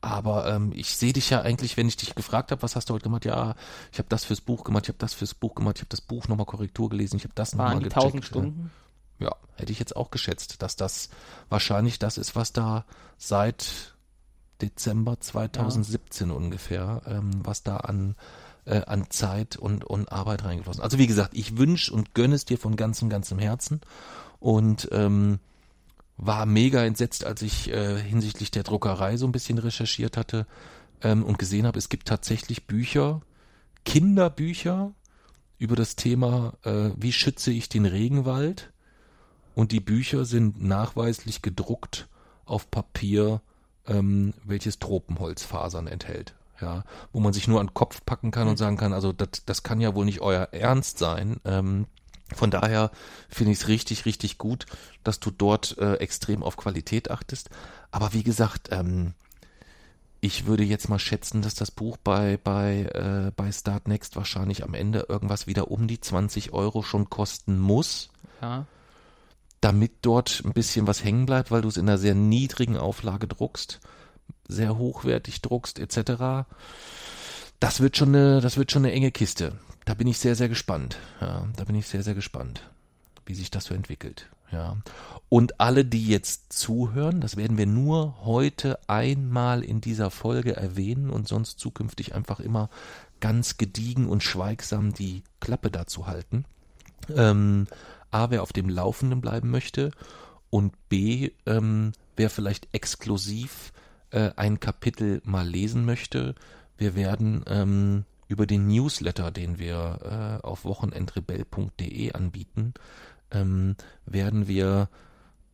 Aber ähm, ich sehe dich ja eigentlich, wenn ich dich gefragt habe, was hast du heute gemacht? Ja, ich habe das fürs Buch gemacht, ich habe das fürs Buch gemacht, ich habe das Buch nochmal Korrektur gelesen, ich habe das nochmal gecheckt. 1000 Stunden? Ja, hätte ich jetzt auch geschätzt, dass das wahrscheinlich das ist, was da seit Dezember 2017 ungefähr, ähm, was da an äh, an Zeit und, und Arbeit reingeflossen. Also wie gesagt, ich wünsch und gönne es dir von ganzem, ganzem Herzen und ähm, war mega entsetzt, als ich äh, hinsichtlich der Druckerei so ein bisschen recherchiert hatte ähm, und gesehen habe, es gibt tatsächlich Bücher, Kinderbücher über das Thema, äh, wie schütze ich den Regenwald und die Bücher sind nachweislich gedruckt auf Papier, ähm, welches Tropenholzfasern enthält. Ja, wo man sich nur an den Kopf packen kann und sagen kann, also das, das kann ja wohl nicht euer Ernst sein. Ähm, von daher finde ich es richtig, richtig gut, dass du dort äh, extrem auf Qualität achtest. Aber wie gesagt, ähm, ich würde jetzt mal schätzen, dass das Buch bei, bei, äh, bei Start Next wahrscheinlich am Ende irgendwas wieder um die 20 Euro schon kosten muss, Ja. Damit dort ein bisschen was hängen bleibt, weil du es in einer sehr niedrigen Auflage druckst, sehr hochwertig druckst, etc. Das wird schon eine, das wird schon eine enge Kiste. Da bin ich sehr, sehr gespannt. Ja, da bin ich sehr, sehr gespannt, wie sich das so entwickelt. Ja. Und alle, die jetzt zuhören, das werden wir nur heute einmal in dieser Folge erwähnen und sonst zukünftig einfach immer ganz gediegen und schweigsam die Klappe dazu halten. Ähm, A, wer auf dem Laufenden bleiben möchte und B, ähm, wer vielleicht exklusiv äh, ein Kapitel mal lesen möchte. Wir werden ähm, über den Newsletter, den wir äh, auf wochenendrebell.de anbieten, ähm, werden wir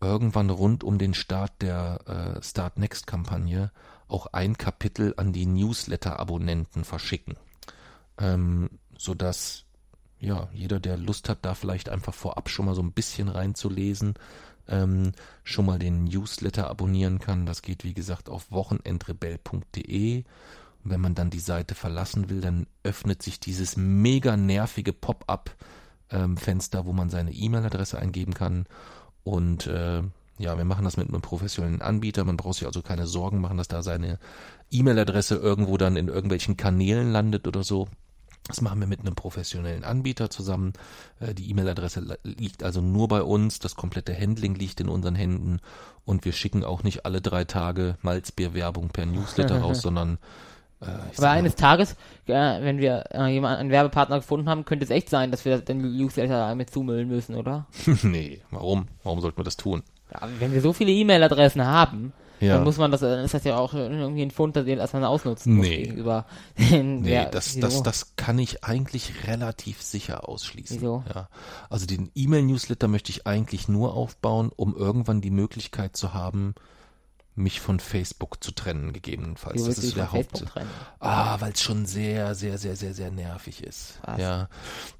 irgendwann rund um den Start der äh, Start Next Kampagne auch ein Kapitel an die Newsletter-Abonnenten verschicken, ähm, so dass ja jeder, der Lust hat, da vielleicht einfach vorab schon mal so ein bisschen reinzulesen, ähm, schon mal den Newsletter abonnieren kann. Das geht wie gesagt auf wochenendrebell.de. Und wenn man dann die Seite verlassen will, dann öffnet sich dieses mega nervige Pop-up-Fenster, ähm, wo man seine E-Mail-Adresse eingeben kann. Und äh, ja, wir machen das mit einem professionellen Anbieter. Man braucht sich also keine Sorgen machen, dass da seine E-Mail-Adresse irgendwo dann in irgendwelchen Kanälen landet oder so. Das machen wir mit einem professionellen Anbieter zusammen. Äh, die E-Mail-Adresse liegt also nur bei uns. Das komplette Handling liegt in unseren Händen. Und wir schicken auch nicht alle drei Tage Malzbier-Werbung per Newsletter raus, sondern äh, Aber eines Tages, äh, wenn wir äh, jemanden, einen Werbepartner gefunden haben, könnte es echt sein, dass wir den Newsletter mit zumüllen müssen, oder? nee, warum? Warum sollten wir das tun? Ja, wenn wir so viele E-Mail-Adressen haben, ja. Dann muss man das, dann ist das ja auch irgendwie ein Fund, den erstmal ausnutzen nee. muss gegenüber den, Nee, der, das, das, das kann ich eigentlich relativ sicher ausschließen. Wieso? Ja. Also den E-Mail-Newsletter möchte ich eigentlich nur aufbauen, um irgendwann die Möglichkeit zu haben, mich von Facebook zu trennen, gegebenenfalls. Wie das ist der Haupt. Ah, weil es schon sehr, sehr, sehr, sehr, sehr nervig ist. Was? Ja.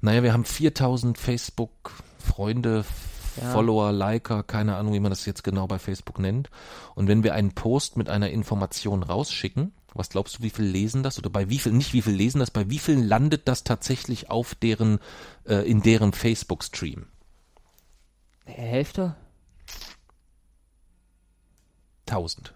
Naja, wir haben 4000 Facebook-Freunde, ja. Follower, Liker, keine Ahnung, wie man das jetzt genau bei Facebook nennt. Und wenn wir einen Post mit einer Information rausschicken, was glaubst du, wie viel lesen das? Oder bei wie viel, nicht wie viel lesen das, bei wie viel landet das tatsächlich auf deren, äh, in deren Facebook-Stream? Hälfte? Tausend.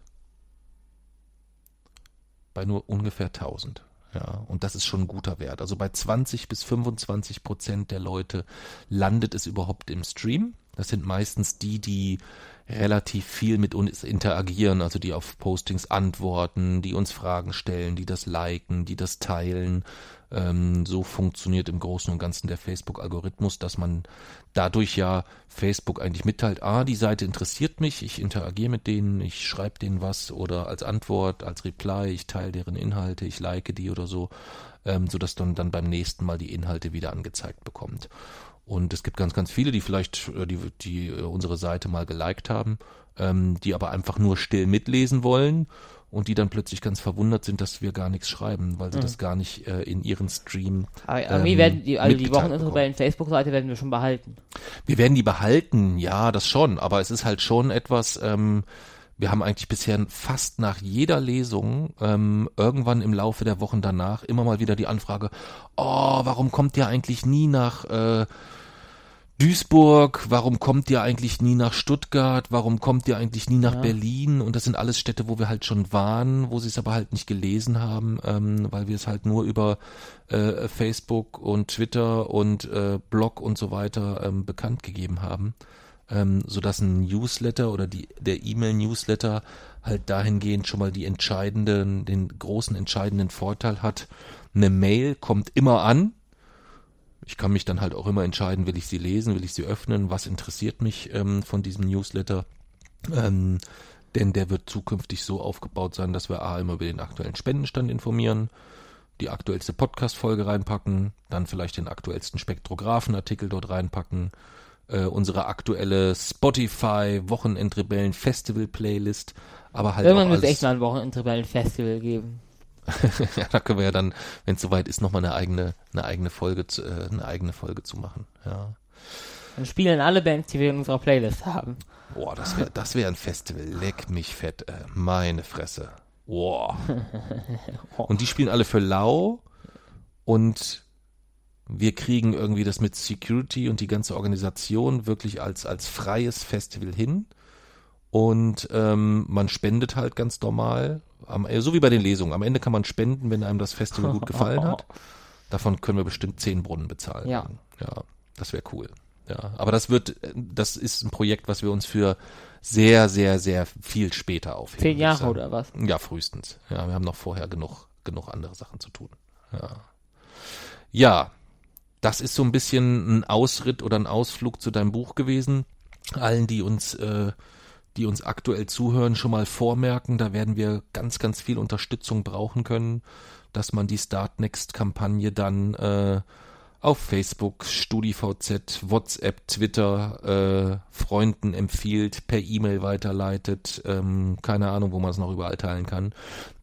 Bei nur ungefähr tausend. Ja, und das ist schon ein guter Wert. Also bei 20 bis 25 Prozent der Leute landet es überhaupt im Stream. Das sind meistens die, die relativ viel mit uns interagieren, also die auf Postings antworten, die uns Fragen stellen, die das liken, die das teilen. Ähm, so funktioniert im Großen und Ganzen der Facebook-Algorithmus, dass man dadurch ja Facebook eigentlich mitteilt, ah, die Seite interessiert mich, ich interagiere mit denen, ich schreibe denen was oder als Antwort, als Reply, ich teile deren Inhalte, ich like die oder so, ähm, sodass dann, dann beim nächsten Mal die Inhalte wieder angezeigt bekommt. Und es gibt ganz, ganz viele, die vielleicht äh, die, die äh, unsere Seite mal geliked haben, ähm, die aber einfach nur still mitlesen wollen und die dann plötzlich ganz verwundert sind, dass wir gar nichts schreiben, weil sie mhm. das gar nicht äh, in ihren Stream. Aber, aber ähm, werden die, also die Wochenende Facebook-Seite werden wir schon behalten. Wir werden die behalten, ja, das schon, aber es ist halt schon etwas, ähm, wir haben eigentlich bisher fast nach jeder Lesung ähm, irgendwann im Laufe der Wochen danach immer mal wieder die Anfrage, oh, warum kommt ihr eigentlich nie nach äh, Duisburg, warum kommt ihr eigentlich nie nach Stuttgart, warum kommt ihr eigentlich nie nach ja. Berlin? Und das sind alles Städte, wo wir halt schon waren, wo sie es aber halt nicht gelesen haben, ähm, weil wir es halt nur über äh, Facebook und Twitter und äh, Blog und so weiter ähm, bekannt gegeben haben. Ähm, so dass ein Newsletter oder die, der E-Mail-Newsletter halt dahingehend schon mal die entscheidenden, den großen entscheidenden Vorteil hat. Eine Mail kommt immer an, ich kann mich dann halt auch immer entscheiden, will ich sie lesen, will ich sie öffnen, was interessiert mich ähm, von diesem Newsletter. Ähm, denn der wird zukünftig so aufgebaut sein, dass wir A immer über den aktuellen Spendenstand informieren, die aktuellste Podcast-Folge reinpacken, dann vielleicht den aktuellsten Spektrographen-Artikel dort reinpacken, äh, unsere aktuelle Spotify Wochenendrebellen Festival Playlist, aber halt Irgendwann wird es echt mal ein Wochenendrebellen Festival geben. ja, da können wir ja dann, wenn es soweit ist, nochmal eine eigene, eine eigene Folge zu, äh, eine eigene Folge zu machen. Ja. Dann spielen alle Bands, die wir in unserer Playlist haben. Boah, das wäre das wär ein Festival. Leck mich fett, äh, meine Fresse. Boah. Und die spielen alle für lau und wir kriegen irgendwie das mit Security und die ganze Organisation wirklich als, als freies Festival hin. Und ähm, man spendet halt ganz normal am, äh, so wie bei den Lesungen. Am Ende kann man spenden, wenn einem das Festival gut gefallen hat. Davon können wir bestimmt zehn Brunnen bezahlen. Ja. Ja, das wäre cool. Ja, aber das wird, das ist ein Projekt, was wir uns für sehr, sehr, sehr viel später aufheben. Zehn Jahre oder was? Ja, frühestens. Ja, wir haben noch vorher genug, genug andere Sachen zu tun. Ja. Ja, das ist so ein bisschen ein Ausritt oder ein Ausflug zu deinem Buch gewesen. Allen, die uns, äh, die uns aktuell zuhören, schon mal vormerken, da werden wir ganz, ganz viel Unterstützung brauchen können, dass man die Startnext-Kampagne dann äh, auf Facebook, StudiVZ, WhatsApp, Twitter äh, Freunden empfiehlt, per E-Mail weiterleitet, ähm, keine Ahnung, wo man es noch überall teilen kann.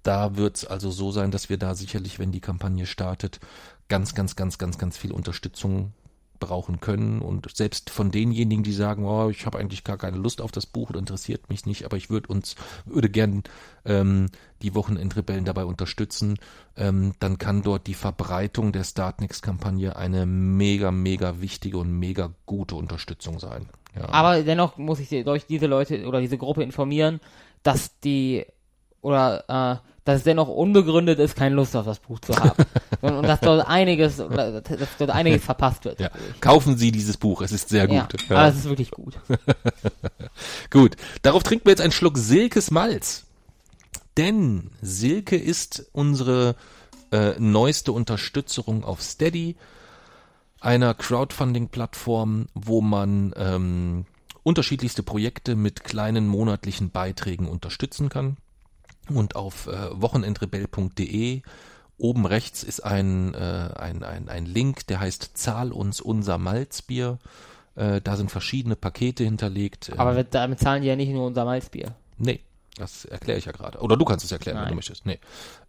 Da wird es also so sein, dass wir da sicherlich, wenn die Kampagne startet, ganz, ganz, ganz, ganz, ganz viel Unterstützung brauchen können und selbst von denjenigen, die sagen, oh, ich habe eigentlich gar keine Lust auf das Buch oder interessiert mich nicht, aber ich würde uns würde gern ähm, die Wochenendrebellen dabei unterstützen, ähm, dann kann dort die Verbreitung der Startnext-Kampagne eine mega, mega wichtige und mega gute Unterstützung sein. Ja. Aber dennoch muss ich durch diese Leute oder diese Gruppe informieren, dass die oder äh, dass es dennoch unbegründet ist, keine Lust auf das Buch zu haben. und, und dass dort einiges, dass dort einiges verpasst wird. ja. Kaufen Sie dieses Buch, es ist sehr Ja, gut. aber es ist wirklich gut. Gut, darauf trinken wir jetzt einen Schluck Silkes Malz. Denn Silke ist unsere äh, neueste Unterstützung auf Steady, einer Crowdfunding-Plattform, wo man ähm, unterschiedlichste Projekte mit kleinen monatlichen Beiträgen unterstützen kann. Und auf äh, wochenendrebell.de oben rechts ist ein, äh, ein, ein, ein Link, der heißt Zahl uns unser Malzbier. Äh, da sind verschiedene Pakete hinterlegt. Ähm, Aber wir, damit zahlen die ja nicht nur unser Malzbier. Nee, das erkläre ich ja gerade. Oder du kannst es erklären, wenn Nein. du möchtest. Nee.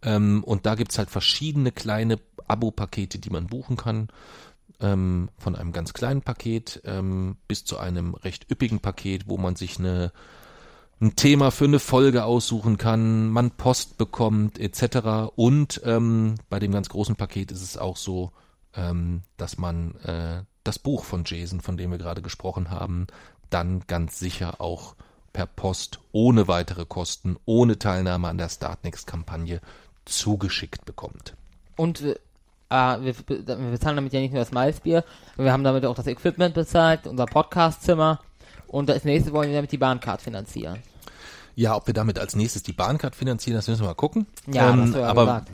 Ähm, und da gibt's halt verschiedene kleine Abo-Pakete, die man buchen kann. Ähm, von einem ganz kleinen Paket ähm, bis zu einem recht üppigen Paket, wo man sich eine, ein Thema für eine Folge aussuchen kann, man Post bekommt etc. Und ähm, bei dem ganz großen Paket ist es auch so, ähm, dass man äh, das Buch von Jason, von dem wir gerade gesprochen haben, dann ganz sicher auch per Post ohne weitere Kosten, ohne Teilnahme an der Startnext-Kampagne zugeschickt bekommt. Und äh, wir, wir bezahlen damit ja nicht nur das Malzbier, wir haben damit auch das Equipment bezahlt, unser Podcastzimmer. Und das nächste wollen wir damit die Bahncard finanzieren. Ja, ob wir damit als nächstes die Bahncard finanzieren, das müssen wir mal gucken. Ja, Ähm, ja aber gesagt.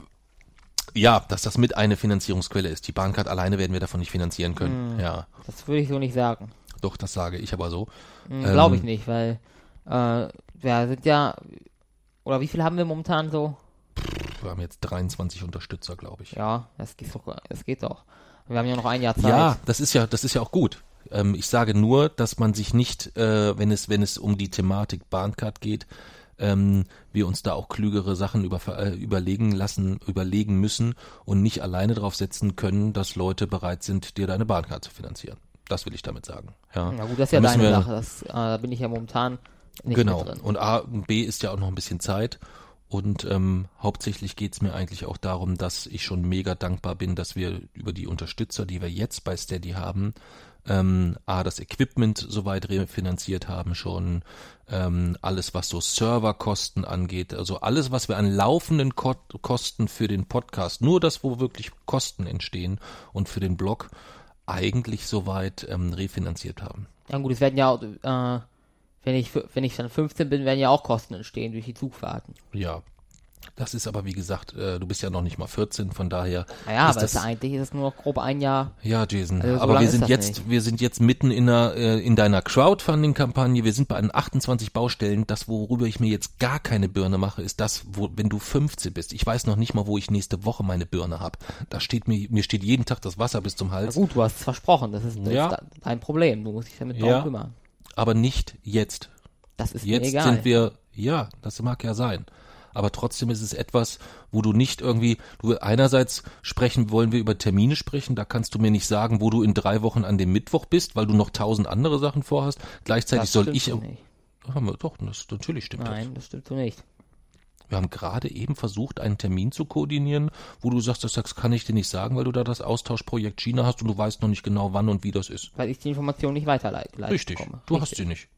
ja, dass das mit eine Finanzierungsquelle ist. Die Bahncard alleine werden wir davon nicht finanzieren können. Ja, Das würde ich so nicht sagen. doch, das sage ich aber so. Hm, Glaube ich Ähm, nicht, weil äh, wir sind ja oder wie viel haben wir momentan so? Wir haben jetzt 23 Unterstützer, glaube ich. Ja, das geht doch, das geht doch. Wir haben ja noch ein Jahr Zeit. Ja, das ist ja, das ist ja auch gut. Ähm, ich sage nur, dass man sich nicht, äh, wenn es, wenn es um die Thematik Bahncard geht, ähm, wir uns da auch klügere Sachen über, äh, überlegen lassen, überlegen müssen und nicht alleine drauf setzen können, dass Leute bereit sind, dir deine Bahncard zu finanzieren. Das will ich damit sagen. Ja. Na gut, das ist ja deine wir- Sache. Das, äh, da bin ich ja momentan nicht genau. drin. Und A und B ist ja auch noch ein bisschen Zeit. Und ähm, hauptsächlich geht's mir eigentlich auch darum, dass ich schon mega dankbar bin, dass wir über die Unterstützer, die wir jetzt bei Steady haben, ähm, A, das Equipment soweit refinanziert haben schon, ähm, alles was so Serverkosten angeht, also alles, was wir an laufenden Ko Kosten für den Podcast, nur das, wo wirklich Kosten entstehen und für den Blog, eigentlich soweit ähm, refinanziert haben. Ja gut, es werden ja äh, wenn ich, wenn ich dann 15 bin, werden ja auch Kosten entstehen durch die Zugfahrten. Ja. Das ist aber wie gesagt, äh, du bist ja noch nicht mal 14, von daher Naja, ist aber das ist eigentlich ist es nur noch grob ein Jahr. ja, Jason. Also so aber wir sind jetzt, nicht. wir sind jetzt mitten in der, äh, in deiner Crowdfunding-Kampagne. Wir sind bei den 28 Baustellen. Das, worüber ich mir jetzt gar keine Birne mache, ist das, wo, wenn du 15 bist. Ich weiß noch nicht mal, wo ich nächste Woche meine Birne habe. Da steht mir, mir steht jeden Tag das Wasser bis zum Na Hals. gut, du hast es versprochen, das ist, Ja. dein Problem. Du musst dich damit Ja. darum kümmern. Aber nicht jetzt. Das ist mir Jetzt egal. sind wir, ja, das mag ja sein. Aber trotzdem ist es etwas, wo du nicht irgendwie, du einerseits sprechen, wollen wir über Termine sprechen, da kannst du mir nicht sagen, wo du in drei Wochen an dem Mittwoch bist, weil du noch tausend andere Sachen vorhast. Gleichzeitig das soll ich, so nicht. haben wir doch, das, natürlich stimmt Nein, das stimmt so nicht. das. Wir haben gerade eben versucht, einen Termin zu koordinieren, wo du sagst, das das kann ich dir nicht sagen, weil du da das Austauschprojekt China hast und du weißt noch nicht genau, wann und wie das ist. Weil ich die Information nicht weiterleite. Richtig, bekomme. du hast sie nicht.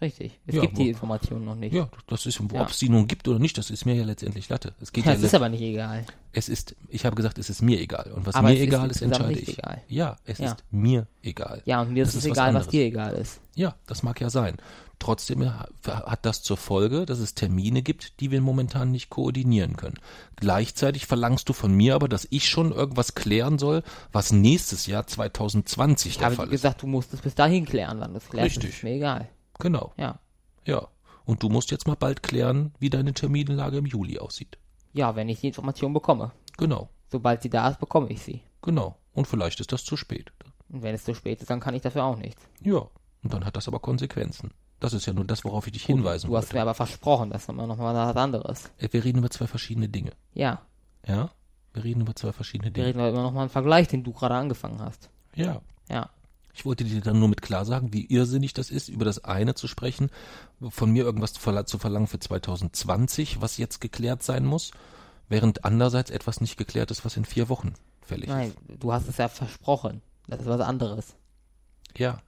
Richtig. Es Ja, gibt die Informationen noch nicht. Ja, das ist, ob es die nun gibt oder nicht, das ist mir ja letztendlich Latte. Es geht Ja, ja, es ist aber nicht egal. es ist, ich habe gesagt, es ist mir egal. Und was Aber mir ist egal ist, insgesamt entscheide ich. egal. Ja, es ist mir egal. Ja, und mir Das ist es ist was egal, was anderes. dir egal ist. Ja, das mag ja sein. Trotzdem ha- hat das zur Folge, dass es Termine gibt, die wir momentan nicht koordinieren können. Gleichzeitig verlangst du von mir aber, dass ich schon irgendwas klären soll, was nächstes Jahr 2020 Ich der habe Fall ist. gesagt, du musst es bis dahin klären, wann du es klärst. Richtig. Das ist mir egal. Genau, Ja. ja. Und du musst jetzt mal bald klären, wie deine Terminlage im Juli aussieht. Ja, wenn ich die Information bekomme. Genau, Sobald sie da ist, bekomme ich sie. genau. Und vielleicht ist das zu spät. Und wenn es zu spät ist, dann kann ich dafür auch nichts. Ja, und dann hat das aber Konsequenzen. Das ist ja nur das, worauf ich dich hinweisen Du hast wollte. mir aber versprochen, das ist immer noch mal was anderes. Äh, Wir reden über zwei verschiedene Dinge. Ja, Ja? Wir reden über zwei verschiedene wir Dinge. reden aber immer noch mal einen Vergleich, den du gerade angefangen hast. Ja. Ja. Ich wollte dir dann nur mit klar sagen, wie irrsinnig das ist, über das eine zu sprechen, von mir irgendwas zu verla- zu verlangen für 2020, was jetzt geklärt sein muss, während andererseits etwas nicht geklärt ist, was in vier Wochen fällig Nein, du hast es ja versprochen. Das ist was anderes. ist. Ja.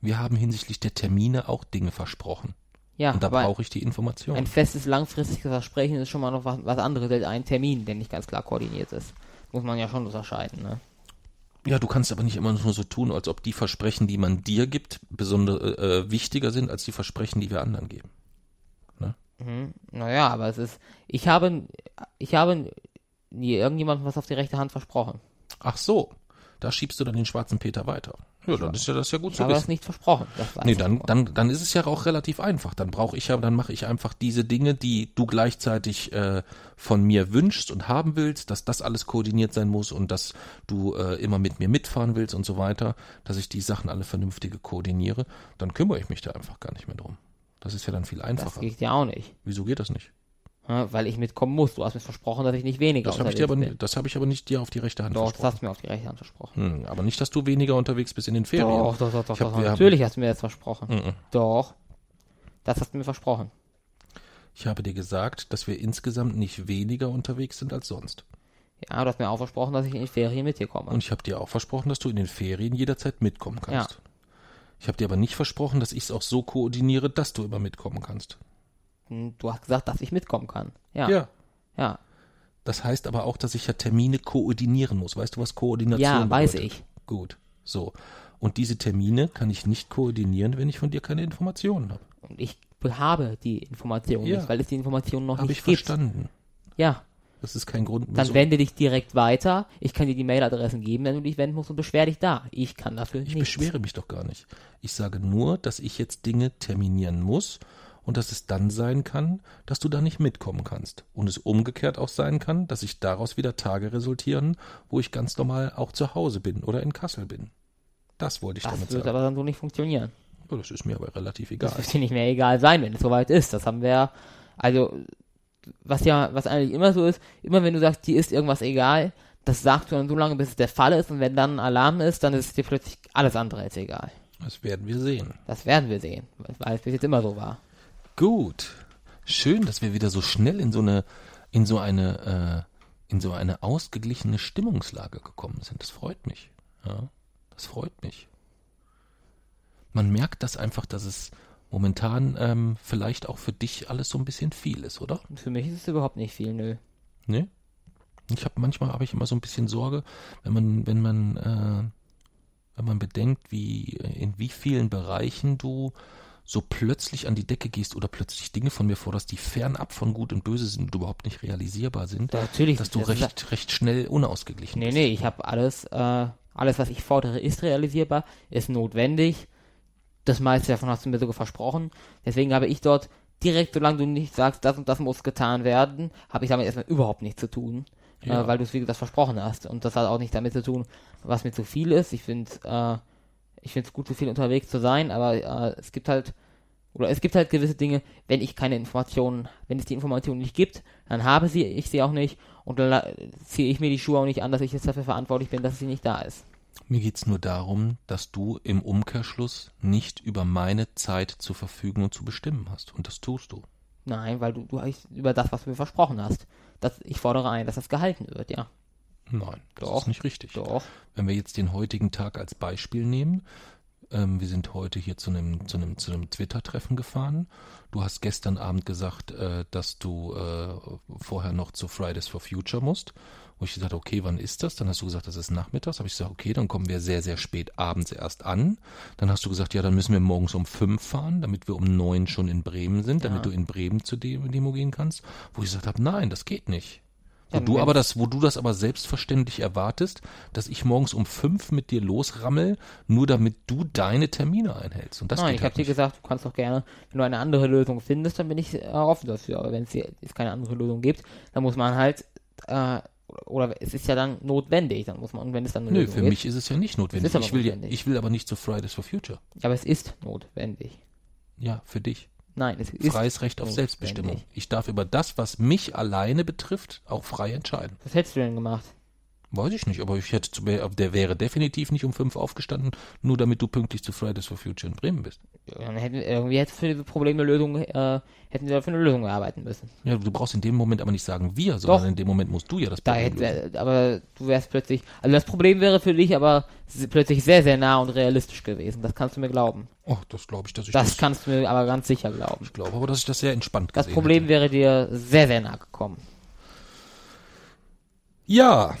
Wir haben hinsichtlich der Termine auch Dinge versprochen. Ja, Und da brauche ich die Information. ein festes, langfristiges Versprechen ist schon mal noch was, was anderes als ein Termin, der nicht ganz klar koordiniert ist. Muss man ja schon unterscheiden, ne? Ja, du kannst aber nicht immer nur so tun, als ob die Versprechen, die man dir gibt, besonders äh, wichtiger sind als die Versprechen, die wir anderen geben. Mhm. Naja, aber es ist, ich habe, ich habe nie irgendjemandem was auf die rechte Hand versprochen. Ach so, da schiebst du dann den schwarzen Peter weiter. Ja, dann ist ja das ja gut Ich zu habe das nicht versprochen. Das Nee, dann, dann, dann ist es ja auch relativ einfach. Dann brauche ich ja, dann mache ich einfach diese Dinge, die du gleichzeitig äh, von mir wünschst und haben willst, dass das alles koordiniert sein muss und dass du äh, immer mit mir mitfahren willst und so weiter, dass ich die Sachen alle vernünftige koordiniere, dann kümmere ich mich da einfach gar nicht mehr drum. Das ist ja dann viel Das einfacher. geht ja auch nicht. Wieso geht das nicht? Ja, weil ich mitkommen muss. Du hast mir versprochen, dass ich nicht weniger Das ich dir aber, unterwegs ni- das habe ich aber nicht dir auf die rechte Hand bin. Doch, das versprochen. hast du mir auf die rechte Hand versprochen. Hm, aber nicht, dass du weniger unterwegs bist in den Ferien. Doch, doch, doch, doch, hab- doch. wir haben- Natürlich hast du mir das versprochen. Mhm. Doch. Das hast du mir versprochen. Ich habe dir gesagt, dass wir insgesamt nicht weniger unterwegs sind als sonst. Ja, du hast mir auch versprochen, dass ich in die Ferien mit dir komme. Und ich habe dir auch versprochen, dass du in den Ferien jederzeit mitkommen kannst. Ich habe dir aber nicht versprochen, dass ich es auch so koordiniere, dass du immer mitkommen kannst. Du hast gesagt, dass ich mitkommen kann. Ja. Ja. Ja, Das heißt aber auch, dass ich ja Termine koordinieren muss. Weißt du, was Koordination ja weiß bedeutet? ich. Gut. So. Und diese Termine kann ich nicht koordinieren, wenn ich von dir keine Informationen habe. Und ich habe die Information Ja. nicht, weil es die Information noch Habe nicht ich gibt. verstanden. Ja, Das ist kein Grund. dann wende dich direkt weiter. Ich kann dir die Mailadressen geben, wenn du dich wenden musst und beschwer dich da. Ich kann dafür Ich nichts. beschwere mich doch gar nicht. Ich sage nur, dass ich jetzt Dinge terminieren muss und dass es dann sein kann, dass du da nicht mitkommen kannst. Und es umgekehrt auch sein kann, dass sich daraus wieder Tage resultieren, wo ich ganz normal auch zu Hause bin oder in Kassel bin. Das wollte ich Das damit wird sagen. aber dann so nicht funktionieren. Oh, das ist mir aber relativ Das egal. wird dir nicht mehr egal sein, wenn es soweit ist. Das haben wir ja, also, was ja, was eigentlich immer so ist, immer wenn du sagst, dir ist irgendwas egal, das sagst du dann so lange, bis es der Fall ist und wenn dann ein Alarm ist, dann ist dir plötzlich alles andere als egal. Das werden wir sehen. Das werden wir sehen, weil es bis jetzt immer so war. Gut. Schön, dass wir wieder so schnell in so eine, in so eine, äh, in so eine ausgeglichene Stimmungslage gekommen sind. Das freut mich. Ja, das freut mich. Man merkt das einfach, dass es momentan ähm, vielleicht auch für dich alles so ein bisschen viel ist, oder? Für mich ist es überhaupt nicht viel, nö. Ne? Ich habe manchmal habe ich immer so ein bisschen Sorge, wenn man wenn man äh, wenn man bedenkt, wie in wie vielen Bereichen du so plötzlich an die Decke gehst oder plötzlich Dinge von mir forderst, die fernab von Gut und Böse sind und überhaupt nicht realisierbar sind, Ja, natürlich. dass du das recht recht schnell unausgeglichen Nee, bist. nee, ich habe alles, äh, alles, was ich fordere, ist realisierbar, ist notwendig. Das meiste davon hast du mir sogar versprochen. Deswegen habe ich dort direkt, solange du nicht sagst, das und das muss getan werden, habe ich damit erstmal überhaupt nichts zu tun. Ja. Äh, weil du es, wie gesagt, versprochen hast. Und das hat auch nicht damit zu tun, was mir zu viel ist. Ich finde äh, ich finde es gut, zu viel unterwegs zu sein, aber äh, es gibt halt, oder es gibt halt gewisse Dinge, wenn ich keine Informationen, wenn es die Informationen nicht gibt, dann habe sie, ich sie auch nicht und dann ziehe ich mir die Schuhe auch nicht an, dass ich jetzt dafür verantwortlich bin, dass sie nicht da ist. Mir geht's nur darum, dass du im Umkehrschluss nicht über meine Zeit zu verfügen und zu bestimmen hast. Und das tust du. Nein, weil du, du hast über das, was du mir versprochen hast. Das, ich fordere ein, dass das gehalten wird, ja. Nein, das Doch, ist nicht richtig. Doch. Wenn wir jetzt den heutigen Tag als Beispiel nehmen, Ähm, wir sind heute hier zu einem, zu einem, zu einem Twitter-Treffen gefahren. Du hast gestern Abend gesagt, äh, dass du äh, vorher noch zu Fridays for Future musst. Wo ich gesagt okay, wann ist das? Dann hast du gesagt, das ist nachmittags. Habe ich gesagt, okay, dann kommen wir sehr, sehr spät abends erst an. Dann hast du gesagt, ja, dann müssen wir morgens um fünf fahren, damit wir um neun schon in Bremen sind, damit Ja. du in Bremen zur Demo Demo gehen kannst. Wo ich gesagt habe, nein, das geht nicht. Wo du aber das, wo du das aber selbstverständlich erwartest, dass ich morgens um fünf mit dir losrammel, nur damit du deine Termine einhältst. Und das Nein, geht ich halt habe dir gesagt, du kannst doch gerne, wenn du eine andere Lösung findest, dann bin ich äh, offen dafür. Aber wenn es keine andere Lösung gibt, dann muss man halt, äh, oder es ist ja dann notwendig, dann muss man, und wenn es dann Nö, für gibt, mich ist es ja nicht notwendig. Ich will, ja, notwendig. ich will aber nicht zu Fridays for Future. aber es ist notwendig. Ja, für dich. Nein, es ist. Freies Recht auf. Selbstbestimmung. Ich darf über das, was mich alleine betrifft, auch frei entscheiden. Was hättest du denn gemacht? Weiß ich nicht, aber ich hätte, zu- der wäre definitiv nicht um fünf aufgestanden, nur damit du pünktlich zu Fridays for Future in Bremen bist. Dann hätten, irgendwie hätte für diese Probleme eine Lösung, äh, hätten wir dafür eine Lösung erarbeiten müssen. Ja, du brauchst in dem Moment aber nicht sagen wir, sondern Doch. in dem Moment musst du ja das Da Problem lösen. hätte, aber du wärst plötzlich, also das Problem wäre für dich aber plötzlich sehr, sehr nah und realistisch gewesen. Das kannst du mir glauben. Oh, das glaube ich, dass ich Das das, kannst du mir aber ganz sicher glauben. ich glaube aber, dass ich das sehr entspannt Das gesehen Problem hätte. wäre dir sehr, sehr nah gekommen. Ja.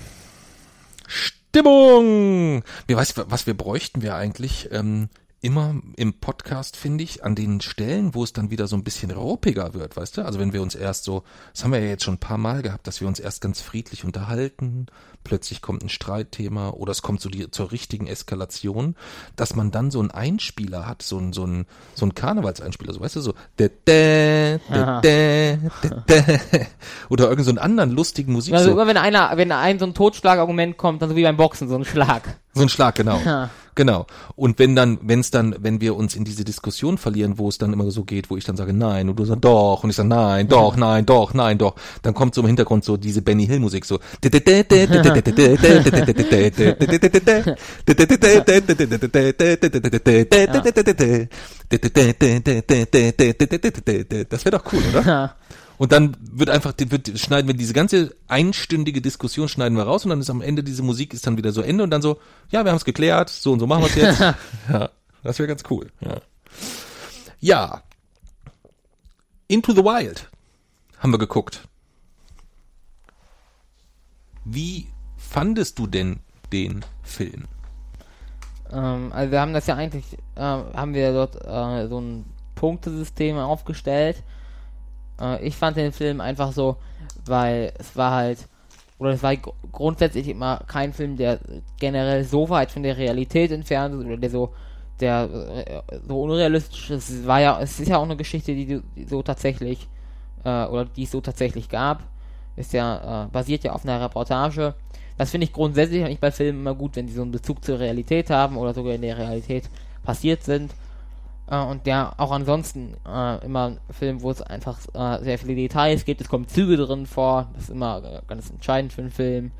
Stimmung! Wir weiß, was wir bräuchten wir eigentlich ähm, immer im Podcast, finde ich, an den Stellen, wo es dann wieder so ein bisschen ruppiger wird, weißt du? Also wenn wir uns erst so, das haben wir ja jetzt schon ein paar Mal gehabt, dass wir uns erst ganz friedlich unterhalten, plötzlich kommt ein Streitthema oder es kommt so die, zur richtigen Eskalation, dass man dann so einen Einspieler hat, so ein so ein so ein Karnevalseinspieler, so weißt du so dä, dä, dä, oder irgend so einen anderen lustigen Musik Also so. immer wenn einer, wenn ein so ein Totschlagargument kommt, dann so wie beim Boxen, so ein Schlag. So ein Schlag, genau. Genau. Und wenn dann, wenn es dann, wenn wir uns in diese Diskussion verlieren, wo es dann immer so geht, wo ich dann sage nein und du sagst doch und ich sage nein, doch, nein, doch, nein, doch, dann kommt so im Hintergrund so diese Benny Hill Musik so. Das wäre doch cool, oder? Und dann wird einfach, wird, schneiden wir diese ganze einstündige Diskussion schneiden wir raus und dann ist am Ende diese Musik ist dann wieder so Ende und dann so, ja, wir haben es geklärt, so und so machen wir es jetzt. ja, das wäre ganz cool. Ja. ja. Into the Wild haben wir geguckt. Wie fandest du denn den Film? Ähm, also wir haben das ja eigentlich, äh, haben wir dort äh, so ein Punktesystem aufgestellt. Äh, ich fand den Film einfach so, weil es war halt, oder es war gr- grundsätzlich immer kein Film, der generell so weit von der Realität entfernt ist oder der so, der äh, so unrealistisch ist. Es war ja, es ist ja auch eine Geschichte, die, die so tatsächlich, äh, oder die es so tatsächlich gab. Ist ja, äh, basiert ja auf einer Reportage. Das finde ich grundsätzlich eigentlich bei Filmen immer gut, wenn sie so einen Bezug zur Realität haben oder sogar in der Realität passiert sind. Äh, und ja, auch ansonsten äh, immer ein Film, wo es einfach äh, sehr viele Details gibt. Es kommen Züge drin vor. Das ist immer äh, ganz entscheidend für einen Film.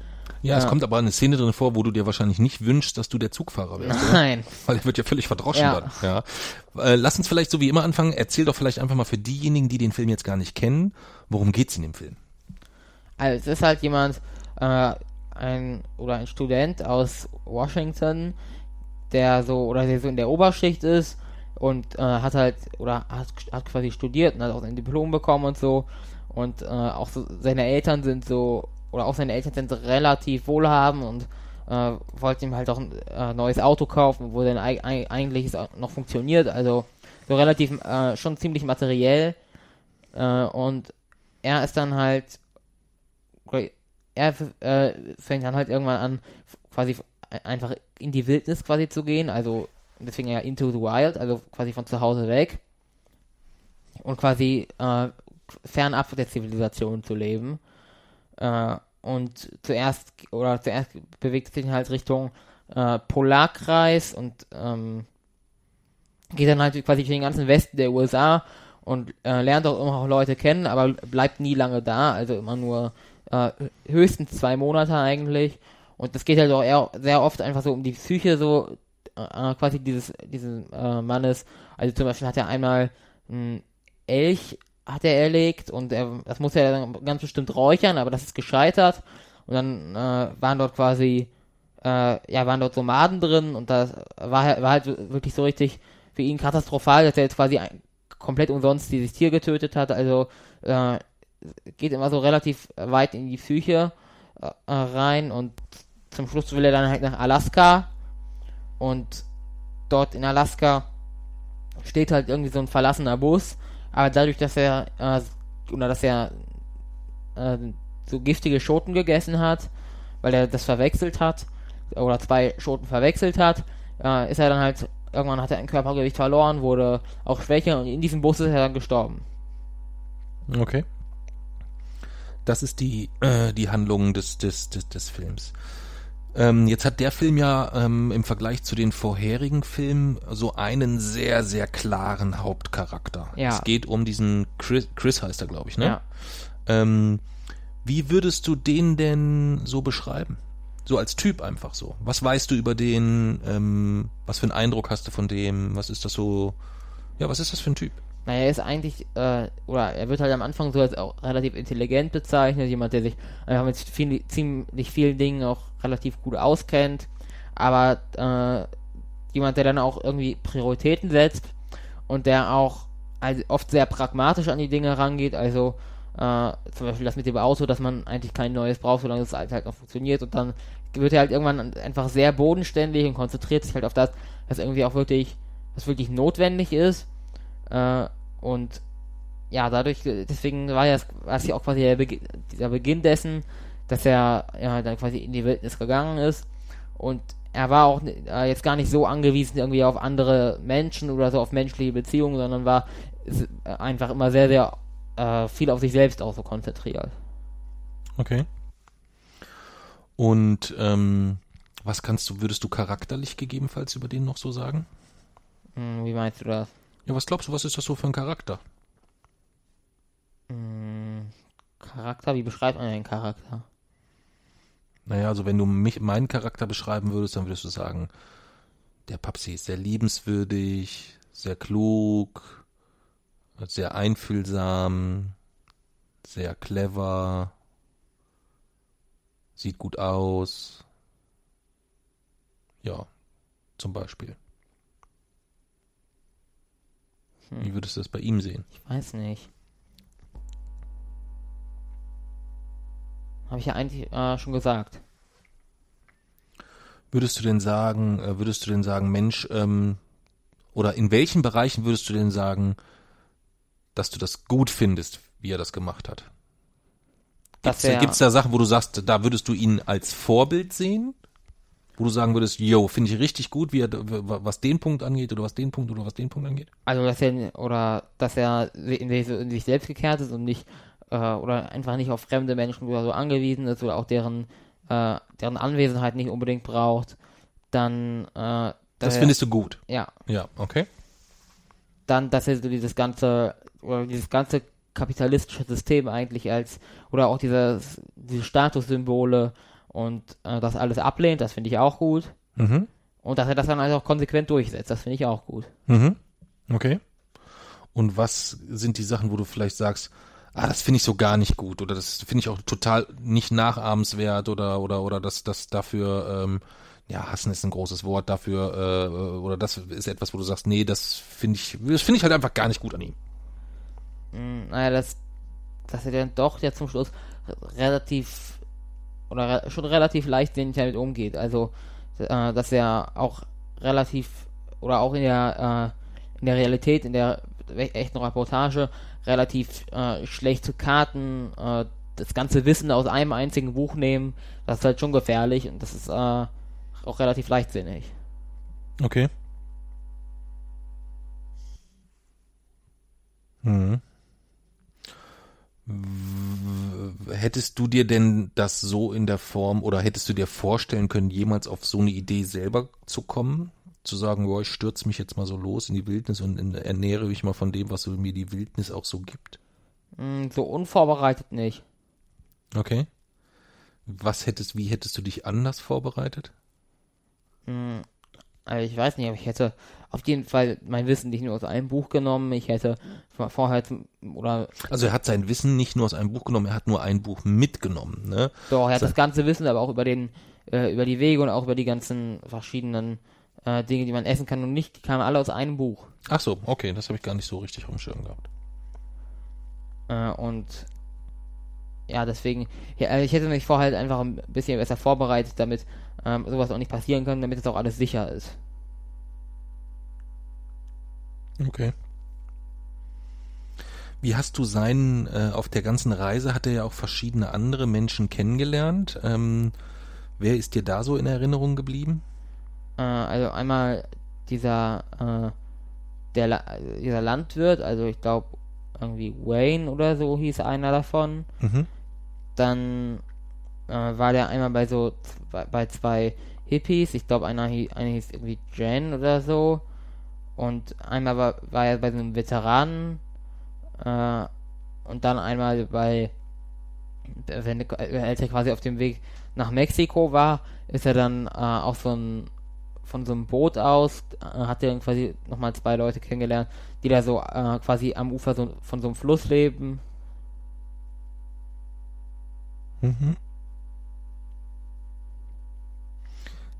Ja, es Ja. kommt aber eine Szene drin vor, wo du dir wahrscheinlich nicht wünschst, dass du der Zugfahrer wärst. oder? Nein. Weil er wird ja völlig verdroschen Ja. dann. Ja. Äh, lass uns vielleicht so wie immer anfangen. Erzähl doch vielleicht einfach mal für diejenigen, die den Film jetzt gar nicht kennen, worum geht's in dem Film? Also es ist halt jemand, äh, ein oder ein Student aus Washington, der so oder der so in der Oberschicht ist und äh, hat halt oder hat, hat quasi studiert und hat auch sein Diplom bekommen und so. Und äh, auch so seine Eltern sind so oder auch seine Eltern sind relativ wohlhabend und äh, wollten ihm halt auch ein äh, neues Auto kaufen, wo dann eig eig- eigentlich noch funktioniert, also so relativ äh, schon ziemlich materiell. Äh, und er ist dann halt er äh, fängt dann halt irgendwann an, quasi einfach in die Wildnis quasi zu gehen, also deswegen ja into the wild, also quasi von zu Hause weg und quasi äh, fernab der Zivilisation zu leben. Äh, und zuerst oder zuerst bewegt sich halt Richtung äh, Polarkreis und ähm, geht dann halt quasi durch den ganzen Westen der USA und äh, lernt auch immer auch Leute kennen, aber bleibt nie lange da, also immer nur äh, höchstens zwei Monate eigentlich. Und das geht halt auch eher, sehr oft einfach so um die Psyche so äh, quasi dieses dieses äh, Mannes. Also zum Beispiel hat er einmal einen Elch hat er erlegt und er, das muss er dann ganz bestimmt räuchern, aber das ist gescheitert. Und dann äh, waren dort quasi äh, ja, waren dort Nomaden drin und das war, war halt wirklich so richtig für ihn katastrophal, dass er jetzt quasi ein, komplett umsonst dieses Tier getötet hat. Also äh, geht immer so relativ weit in die Psyche äh, rein und zum Schluss will er dann halt nach Alaska und dort in Alaska steht halt irgendwie so ein verlassener Bus, aber dadurch, dass er äh, oder dass er äh, so giftige Schoten gegessen hat, weil er das verwechselt hat oder zwei Schoten verwechselt hat, äh, ist er dann halt irgendwann hat er ein Körpergewicht verloren, wurde auch schwächer und in diesem Bus ist er dann gestorben. Okay. Das ist die, äh, die Handlung des, des, des, des Films. Ähm, jetzt hat der Film ja ähm, im Vergleich zu den vorherigen Filmen so einen sehr, sehr klaren Hauptcharakter. Ja. Es geht um diesen Chris, Chris heißt er, glaube ich, ne? Ja. Ähm, wie würdest du den denn so beschreiben? So als Typ einfach so. Was weißt du über den? Ähm, was für einen Eindruck hast du von dem? Was ist das so? Ja, was ist das für ein Typ? Naja, er ist eigentlich, äh, oder er wird halt am Anfang so als auch relativ intelligent bezeichnet, jemand, der sich einfach mit viel, ziemlich vielen Dingen auch relativ gut auskennt, aber äh, jemand, der dann auch irgendwie Prioritäten setzt und der auch also oft sehr pragmatisch an die Dinge rangeht, also äh, zum Beispiel das mit dem Auto, dass man eigentlich kein neues braucht, solange es halt, halt noch funktioniert. Und dann wird er halt irgendwann einfach sehr bodenständig und konzentriert sich halt auf das, was irgendwie auch wirklich, was wirklich notwendig ist äh, und ja, dadurch, deswegen war ja, war es ja auch quasi der Beginn, dieser Beginn dessen, dass er ja dann quasi in die Wildnis gegangen ist und er war auch äh, jetzt gar nicht so angewiesen irgendwie auf andere Menschen oder so auf menschliche Beziehungen, sondern war einfach immer sehr, sehr äh, viel auf sich selbst auch so konzentriert. Okay. Und ähm, was kannst du, würdest du charakterlich gegebenenfalls über den noch so sagen? Hm, wie meinst du das? Ja, was glaubst du, was ist das so für ein Charakter? Hm, Charakter, wie beschreibt man einen Charakter? Naja, also wenn du mich, meinen Charakter beschreiben würdest, dann würdest du sagen, der Papsi ist sehr liebenswürdig, sehr klug, sehr einfühlsam, sehr clever, sieht gut aus. Ja, zum Beispiel. Hm. Wie würdest du das bei ihm sehen? Ich weiß nicht. Habe ich ja eigentlich äh, schon gesagt. Würdest du denn sagen, äh, würdest du denn sagen, Mensch, ähm, oder in welchen Bereichen würdest du denn sagen, dass du das gut findest, wie er das gemacht hat? Er- gibt's da Sachen, wo du sagst, da würdest du ihn als Vorbild sehen? Wo du sagen würdest, yo, finde ich richtig gut, wie er, was den Punkt angeht oder was den Punkt oder was den Punkt angeht? Also, dass er, oder, dass er in, sich- selbst gekehrt ist und nicht, äh, oder einfach nicht auf fremde Menschen oder so angewiesen ist oder auch deren, äh, deren Anwesenheit nicht unbedingt braucht, dann, äh, Das findest du gut. ja, Ja, okay. dann, dass er so dieses ganze, oder dieses ganze kapitalistische System eigentlich als, oder auch dieses, diese Statussymbole und äh, das alles ablehnt, das finde ich auch gut. Mhm. Und dass er das dann also auch konsequent durchsetzt, das finde ich auch gut. Mhm. Okay. Und was sind die Sachen, wo du vielleicht sagst, ah, das finde ich so gar nicht gut oder das finde ich auch total nicht nachahmenswert oder oder oder das das dafür ähm, ja hassen ist ein großes Wort dafür äh, oder das ist etwas, wo du sagst, nee, das finde ich das finde ich halt einfach gar nicht gut an ihm. Mm, Naja, das, dass er dann doch ja zum Schluss re- relativ oder re schon relativ leichtsinnig damit umgeht. Also, äh, dass er auch relativ oder auch in der äh, in der Realität, in der echten Reportage relativ äh, schlecht zu Karten äh, das ganze Wissen aus einem einzigen Buch nehmen, das ist halt schon gefährlich und das ist äh, auch relativ leichtsinnig. Okay. Mhm. Hättest du dir denn das so in der Form oder hättest du dir vorstellen können, jemals auf so eine Idee selber zu kommen? Zu sagen, boah, ich stürze mich jetzt mal so los in die Wildnis und in- ernähre mich mal von dem, was mir die Wildnis auch so gibt. Mm, so unvorbereitet nicht. Okay. Was hättest, wie hättest du dich anders vorbereitet? Also ich weiß nicht, aber ich hätte auf jeden Fall mein Wissen nicht nur aus einem Buch genommen. Ich hätte vor- vorher zum, oder Also er hat sein Wissen nicht nur aus einem Buch genommen, er hat nur ein Buch mitgenommen, ne? doch, er hat So. das ganze Wissen, aber auch über den äh, über die Wege und auch über die ganzen verschiedenen äh, Dinge, die man essen kann und nicht, die kamen alle aus einem Buch. Ach so, okay, das habe ich gar nicht so richtig auf dem Schirm gehabt. Äh, und ja, deswegen, ja, also ich hätte mich vorher halt einfach ein bisschen besser vorbereitet, damit ähm, sowas auch nicht passieren kann, damit es auch alles sicher ist. Okay. Wie hast du seinen, äh, auf der ganzen Reise hat er ja auch verschiedene andere Menschen kennengelernt. Ähm, wer ist dir da so in Erinnerung geblieben? Äh, also einmal dieser, äh, der La dieser Landwirt, also ich glaube irgendwie Wayne oder so hieß einer davon. Mhm. Dann äh, war der einmal bei so bei, bei zwei Hippies, ich glaube einer, hie- einer hieß irgendwie Jen oder so. Und einmal war, war er bei so einem Veteranen. Äh, und dann einmal bei, wenn er- quasi auf dem Weg nach Mexiko war, ist er dann äh, auf so ein von so einem Boot aus, äh, hat er dann quasi nochmal zwei Leute kennengelernt, die da so äh, quasi am Ufer so, von so einem Fluss leben. Mhm.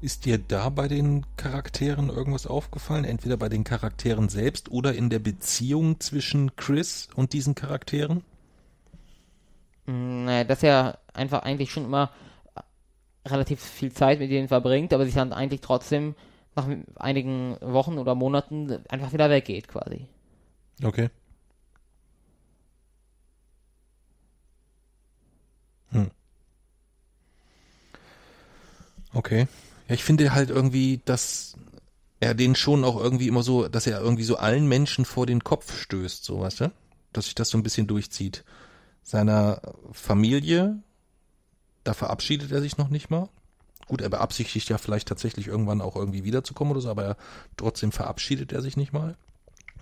Ist dir da bei den Charakteren irgendwas aufgefallen? Entweder bei den Charakteren selbst oder in der Beziehung zwischen Chris und diesen Charakteren? Mm, Naja, dass er einfach eigentlich schon immer relativ viel Zeit mit denen verbringt, aber sich dann eigentlich trotzdem nach einigen Wochen oder Monaten einfach wieder weggeht quasi. Okay. Hm. Okay. Ja, ich finde halt irgendwie, dass er den schon auch irgendwie immer so, dass er irgendwie so allen Menschen vor den Kopf stößt, so weißt du? Dass sich das so ein bisschen durchzieht. Seiner Familie, da verabschiedet er sich noch nicht mal. Gut, er beabsichtigt ja vielleicht tatsächlich irgendwann auch irgendwie wiederzukommen oder so, aber er, trotzdem verabschiedet er sich nicht mal.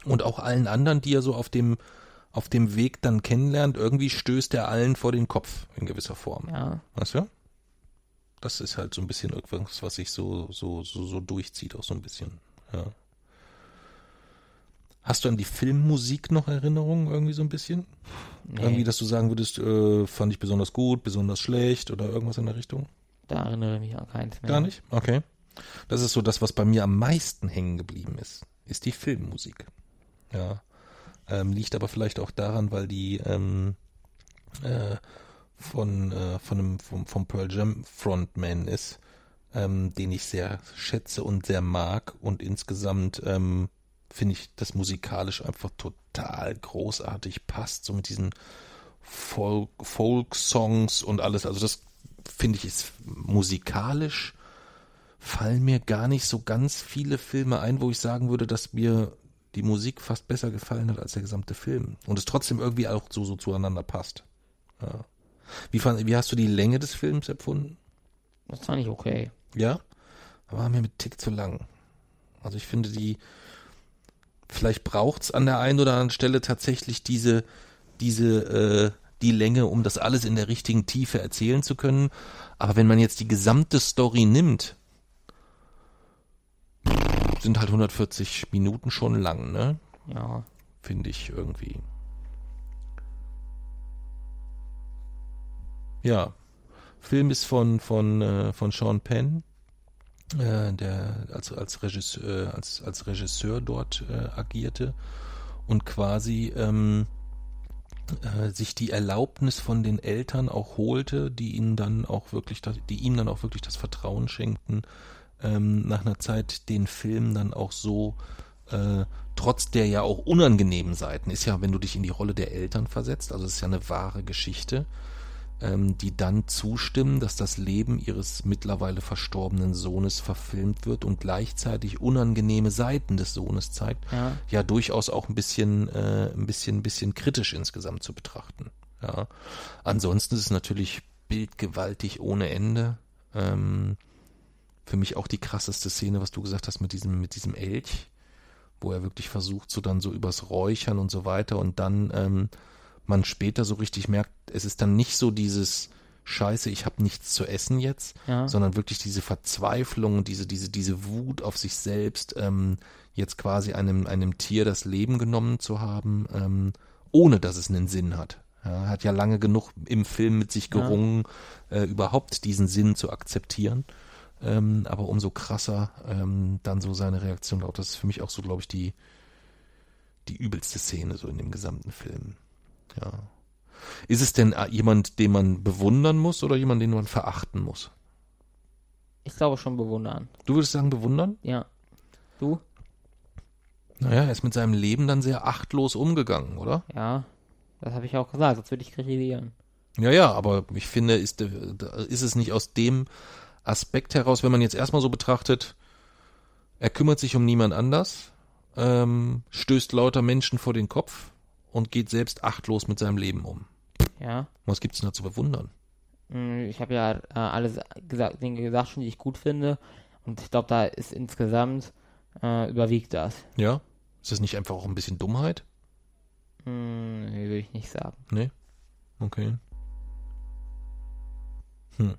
Und auch allen anderen, die er so auf dem, auf dem Weg dann kennenlernt, irgendwie stößt er allen vor den Kopf in gewisser Form. Ja. Weißt du? Das ist halt so ein bisschen irgendwas, was sich so, so, so, so durchzieht, auch so ein bisschen. Ja. Hast du an die Filmmusik noch Erinnerungen irgendwie so ein bisschen? Nee, Irgendwie, dass du sagen würdest, äh, fand ich besonders gut, besonders schlecht oder irgendwas in der Richtung? da erinnere ich mich an keins mehr. Gar nicht? Okay. Das ist so das, was bei mir am meisten hängen geblieben ist, ist die Filmmusik. Ja. Ähm, liegt aber vielleicht auch daran, weil die ähm, äh, von, äh, von einem, vom, vom Pearl Jam Frontman ist, ähm, den ich sehr schätze und sehr mag und insgesamt ähm, finde ich das musikalisch einfach total großartig passt, so mit diesen Folk, Folk-Songs und alles. Also das finde ich ist musikalisch fallen mir gar nicht so ganz viele Filme ein, wo ich sagen würde, dass mir die Musik fast besser gefallen hat als der gesamte Film und es trotzdem irgendwie auch so, so zueinander passt. Ja. Wie, fand, wie hast du die Länge des Films empfunden? Das fand ich okay. Ja? War mir mit Tick zu lang. Also ich finde die, vielleicht braucht's an der einen oder anderen Stelle tatsächlich diese, diese, äh, die Länge, um das alles in der richtigen Tiefe erzählen zu können. Aber wenn man jetzt die gesamte Story nimmt, sind halt 140 Minuten schon lang, ne? Ja. Finde ich irgendwie. Ja. Film ist von, von, äh, von Sean Penn, äh, der als, als, Regisseur, äh, als, als Regisseur dort äh, agierte und quasi ähm, äh, sich die Erlaubnis von den Eltern auch holte, die ihnen dann auch wirklich, das, die ihm dann auch wirklich das Vertrauen schenkten, ähm, nach einer Zeit den Film dann auch so äh, trotz der ja auch unangenehmen Seiten, ist ja, wenn du dich in die Rolle der Eltern versetzt, also es ist ja eine wahre Geschichte, die dann zustimmen, dass das Leben ihres mittlerweile verstorbenen Sohnes verfilmt wird und gleichzeitig unangenehme Seiten des Sohnes zeigt, Ja. ja durchaus auch ein bisschen, äh, ein bisschen, ein bisschen kritisch insgesamt zu betrachten. Ja. Ansonsten ist es natürlich bildgewaltig ohne Ende. Ähm, für mich auch die krasseste Szene, was du gesagt hast mit diesem, mit diesem Elch, wo er wirklich versucht, so dann so übers Räuchern und so weiter und dann ähm, man später so richtig merkt, es ist dann nicht so dieses Scheiße, ich habe nichts zu essen jetzt, Ja. sondern wirklich diese Verzweiflung, diese, diese, diese Wut auf sich selbst, ähm, jetzt quasi einem, einem Tier das Leben genommen zu haben, ähm, ohne dass es einen Sinn hat. Ja, er hat ja lange genug im Film mit sich gerungen, äh, überhaupt diesen Sinn zu akzeptieren. Ähm, aber umso krasser ähm, dann so seine Reaktion laut. Das ist für mich auch so, glaube ich, die, die übelste Szene so in dem gesamten Film. Ja. Ist es denn äh, jemand, den man bewundern muss oder jemand, den man verachten muss? Ich glaube schon bewundern. Du würdest sagen bewundern? Ja. Du? Naja, er ist mit seinem Leben dann sehr achtlos umgegangen, oder? Ja. Das habe ich auch gesagt, sonst würde ich kritisieren. Ja, ja, aber ich finde, ist, äh, ist es nicht aus dem Aspekt heraus, wenn man jetzt erstmal so betrachtet, er kümmert sich um niemand anders, ähm, stößt lauter Menschen vor den Kopf und geht selbst achtlos mit seinem Leben um. Ja. Was gibt's denn da zu bewundern? Mm, Ich habe ja äh, alle gesagt, Dinge gesagt schon, die ich gut finde. Und ich glaube, da ist insgesamt äh, überwiegt das. Ja? Ist das nicht einfach auch ein bisschen Dummheit? Hm, nee, würde ich nicht sagen. Nee? Okay. Hm.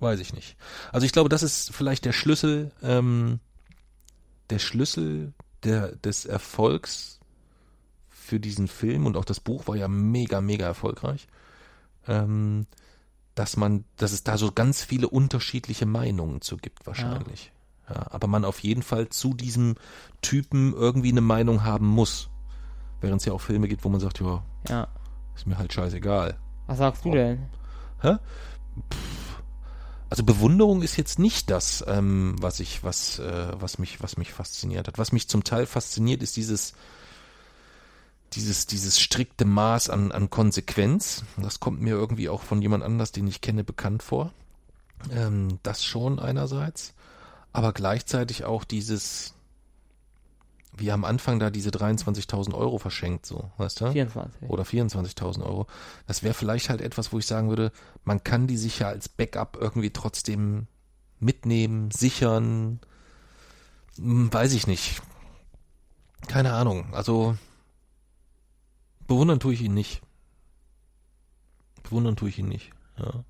Weiß ich nicht. Also ich glaube, das ist vielleicht der Schlüssel, ähm, der Schlüssel der, des Erfolgs für diesen Film und auch das Buch war ja mega, mega erfolgreich. Ähm, dass man, dass es da so ganz viele unterschiedliche Meinungen zu gibt, wahrscheinlich. Ja. aber man auf jeden Fall zu diesem Typen irgendwie eine Meinung haben muss. Während es ja auch Filme gibt, wo man sagt, ja, Ja. ist mir halt scheißegal. Was sagst du denn? Hä? Pff. Also Bewunderung ist jetzt nicht das, ähm, was ich, was, äh, was mich, was mich fasziniert hat. Was mich zum Teil fasziniert, ist dieses, dieses, dieses strikte Maß an, an Konsequenz. Das kommt mir irgendwie auch von jemand anders, den ich kenne, bekannt vor. Ähm, das schon einerseits, aber gleichzeitig auch dieses, wie am Anfang da diese 23.000 Euro verschenkt, so, weißt du? 24. oder 24.000 Euro. Das wäre vielleicht halt etwas, wo ich sagen würde, man kann die sich ja als Backup irgendwie trotzdem mitnehmen, sichern. Hm, Weiß ich nicht. Keine Ahnung. Also bewundern tue ich ihn nicht. Bewundern tue ich ihn nicht. Ja.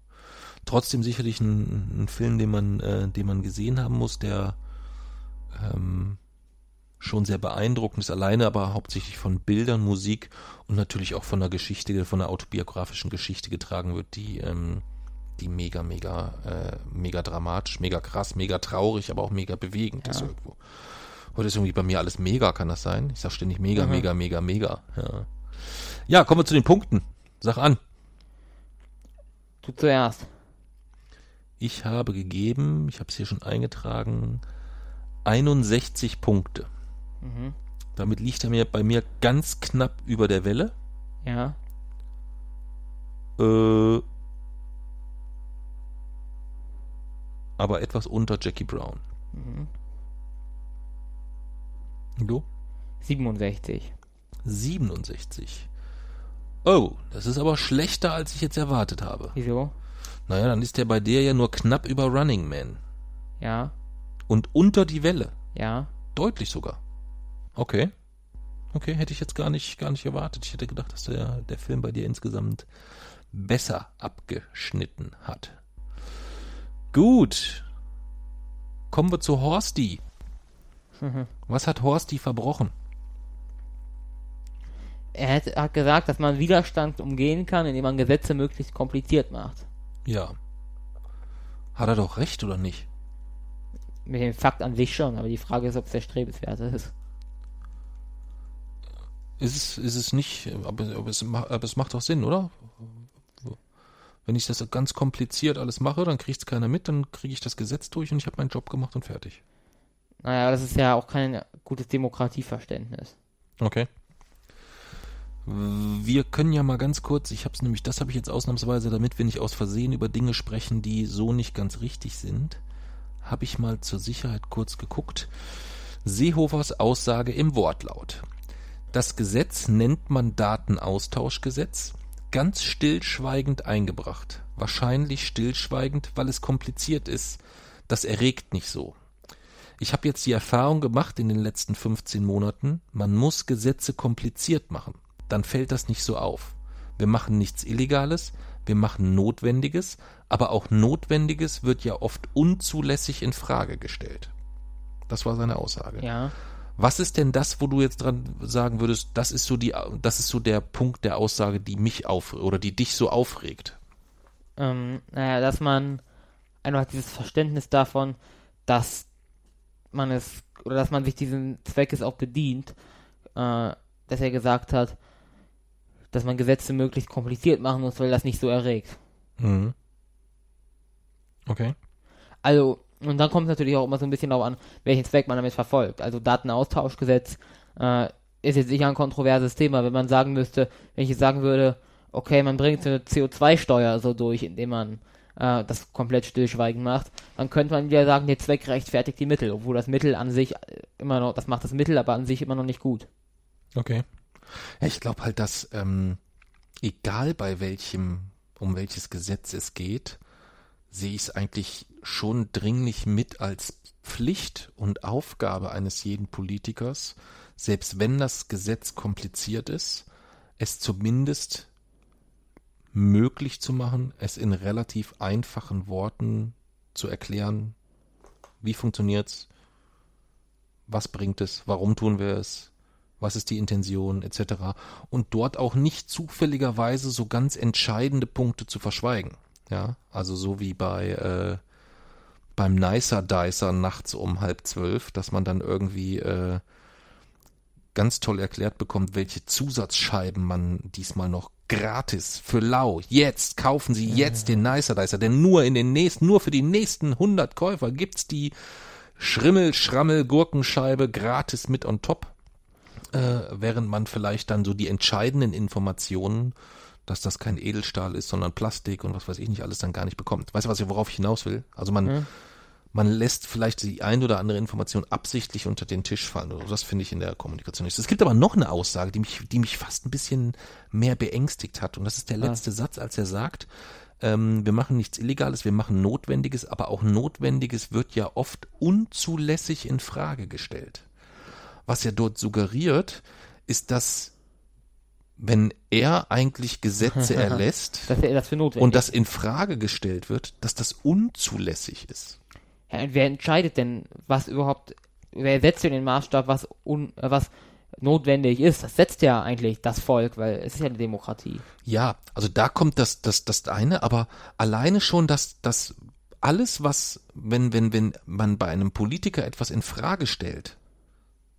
Trotzdem sicherlich ein, ein Film, den man, äh, den man gesehen haben muss, der ähm, schon sehr beeindruckend ist, alleine aber hauptsächlich von Bildern, Musik und natürlich auch von der Geschichte, von der autobiografischen Geschichte getragen wird, die, ähm, die mega, mega, äh, mega dramatisch, mega krass, mega traurig, aber auch mega bewegend Ja. ist irgendwo. Heute ist irgendwie bei mir alles mega, kann das sein? Ich sag ständig mega, Mhm. mega, mega, mega. Ja. Ja, kommen wir zu den Punkten. Sag an. Du zuerst. Ich habe gegeben, ich habe es hier schon eingetragen, 61 Punkte. Mhm. Damit liegt er mir bei mir ganz knapp über der Welle. Ja. Äh, aber etwas unter Jackie Brown. Mhm. Du? 67. 67. Oh, das ist aber schlechter, als ich jetzt erwartet habe. Wieso? Naja, dann ist der bei dir ja nur knapp über Running Man. Ja. Und unter die Welle. Ja. Deutlich sogar. Okay. Okay, hätte ich jetzt gar nicht, gar nicht erwartet. Ich hätte gedacht, dass der, der Film bei dir insgesamt besser abgeschnitten hat. Gut. Kommen wir zu Horsty. Was hat Horsty verbrochen? Er hat, hat gesagt, dass man Widerstand umgehen kann, indem man Gesetze möglichst kompliziert macht. Ja. Hat er doch recht oder nicht? Mit dem Fakt an sich schon, aber die Frage ist, ob es der strebenswert ist. Ist es, ist es nicht, aber, aber, es, aber es macht doch Sinn, oder? Wenn ich das ganz kompliziert alles mache, dann kriegt es keiner mit, dann kriege ich das Gesetz durch und ich habe meinen Job gemacht und fertig. Naja, das ist ja auch kein gutes Demokratieverständnis. Okay. Wir können ja mal ganz kurz, ich habe es nämlich, das habe ich jetzt ausnahmsweise, damit wir nicht aus Versehen über Dinge sprechen, die so nicht ganz richtig sind, habe ich mal zur Sicherheit kurz geguckt. Seehofers Aussage im Wortlaut. Das Gesetz nennt man Datenaustauschgesetz, ganz stillschweigend eingebracht. Wahrscheinlich stillschweigend, weil es kompliziert ist. Das erregt nicht so. Ich habe jetzt die Erfahrung gemacht in den letzten 15 Monaten, man muss Gesetze kompliziert machen. Dann fällt das nicht so auf. Wir machen nichts Illegales, wir machen Notwendiges, aber auch Notwendiges wird ja oft unzulässig in Frage gestellt. Das war seine Aussage. Ja. Was ist denn das, wo du jetzt dran sagen würdest, das ist so die, das ist so der Punkt der Aussage, die mich auf oder die dich so aufregt? Ähm, naja, dass man einfach dieses Verständnis davon, dass man es oder dass man sich diesen Zweckes auch bedient, äh, dass er gesagt hat, dass man Gesetze möglichst kompliziert machen muss, weil das nicht so erregt. Mhm. Okay. Also, und dann kommt es natürlich auch immer so ein bisschen darauf an, welchen Zweck man damit verfolgt. Also Datenaustauschgesetz äh, ist jetzt sicher ein kontroverses Thema, wenn man sagen müsste, wenn ich jetzt sagen würde, okay, man bringt eine CO2-Steuer so durch, indem man äh, das komplett stillschweigend macht, dann könnte man wieder sagen, der Zweck rechtfertigt die Mittel, obwohl das Mittel an sich immer noch, das macht das Mittel aber an sich immer noch nicht gut. Okay. Ja, ich glaube halt, dass ähm, egal bei welchem, um welches Gesetz es geht, sehe ich es eigentlich schon dringlich mit als Pflicht und Aufgabe eines jeden Politikers, selbst wenn das Gesetz kompliziert ist, es zumindest möglich zu machen, es in relativ einfachen Worten zu erklären, wie funktioniert's, was bringt es, warum tun wir es, was ist die Intention etc. und dort auch nicht zufälligerweise so ganz entscheidende Punkte zu verschweigen. Ja, also so wie bei äh, beim Nicer Dicer nachts um halb zwölf, dass man dann irgendwie äh, ganz toll erklärt bekommt, welche Zusatzscheiben man diesmal noch gratis für lau jetzt kaufen Sie jetzt den Nicer Dicer, denn nur in den nächsten nur für die nächsten 100 Käufer gibt's die Schrimmel Schrammel Gurkenscheibe gratis mit on top, äh, während man vielleicht dann so die entscheidenden Informationen dass das kein Edelstahl ist, sondern Plastik und was weiß ich nicht alles dann gar nicht bekommt. Weißt du, was ich, worauf ich hinaus will? Also man, Mhm. man lässt vielleicht die ein oder andere Information absichtlich unter den Tisch fallen. Das finde ich in der Kommunikation nicht. Es gibt aber noch eine Aussage, die mich, die mich fast ein bisschen mehr beängstigt hat. Und das ist der letzte Satz, als er sagt, ähm, wir machen nichts Illegales, wir machen Notwendiges, aber auch Notwendiges wird ja oft unzulässig in Frage gestellt. Was er dort suggeriert, ist, dass wenn er eigentlich Gesetze erlässt Dass er das und das in Frage gestellt wird, dass das unzulässig ist. Ja, und wer entscheidet denn, was überhaupt, wer setzt denn den Maßstab, was, un, äh, was notwendig ist? Das setzt ja eigentlich das Volk, weil es ist ja eine Demokratie. Ja, also da kommt das, das, das eine, aber alleine schon, dass, dass alles, was, wenn, wenn, wenn man bei einem Politiker etwas in Frage stellt,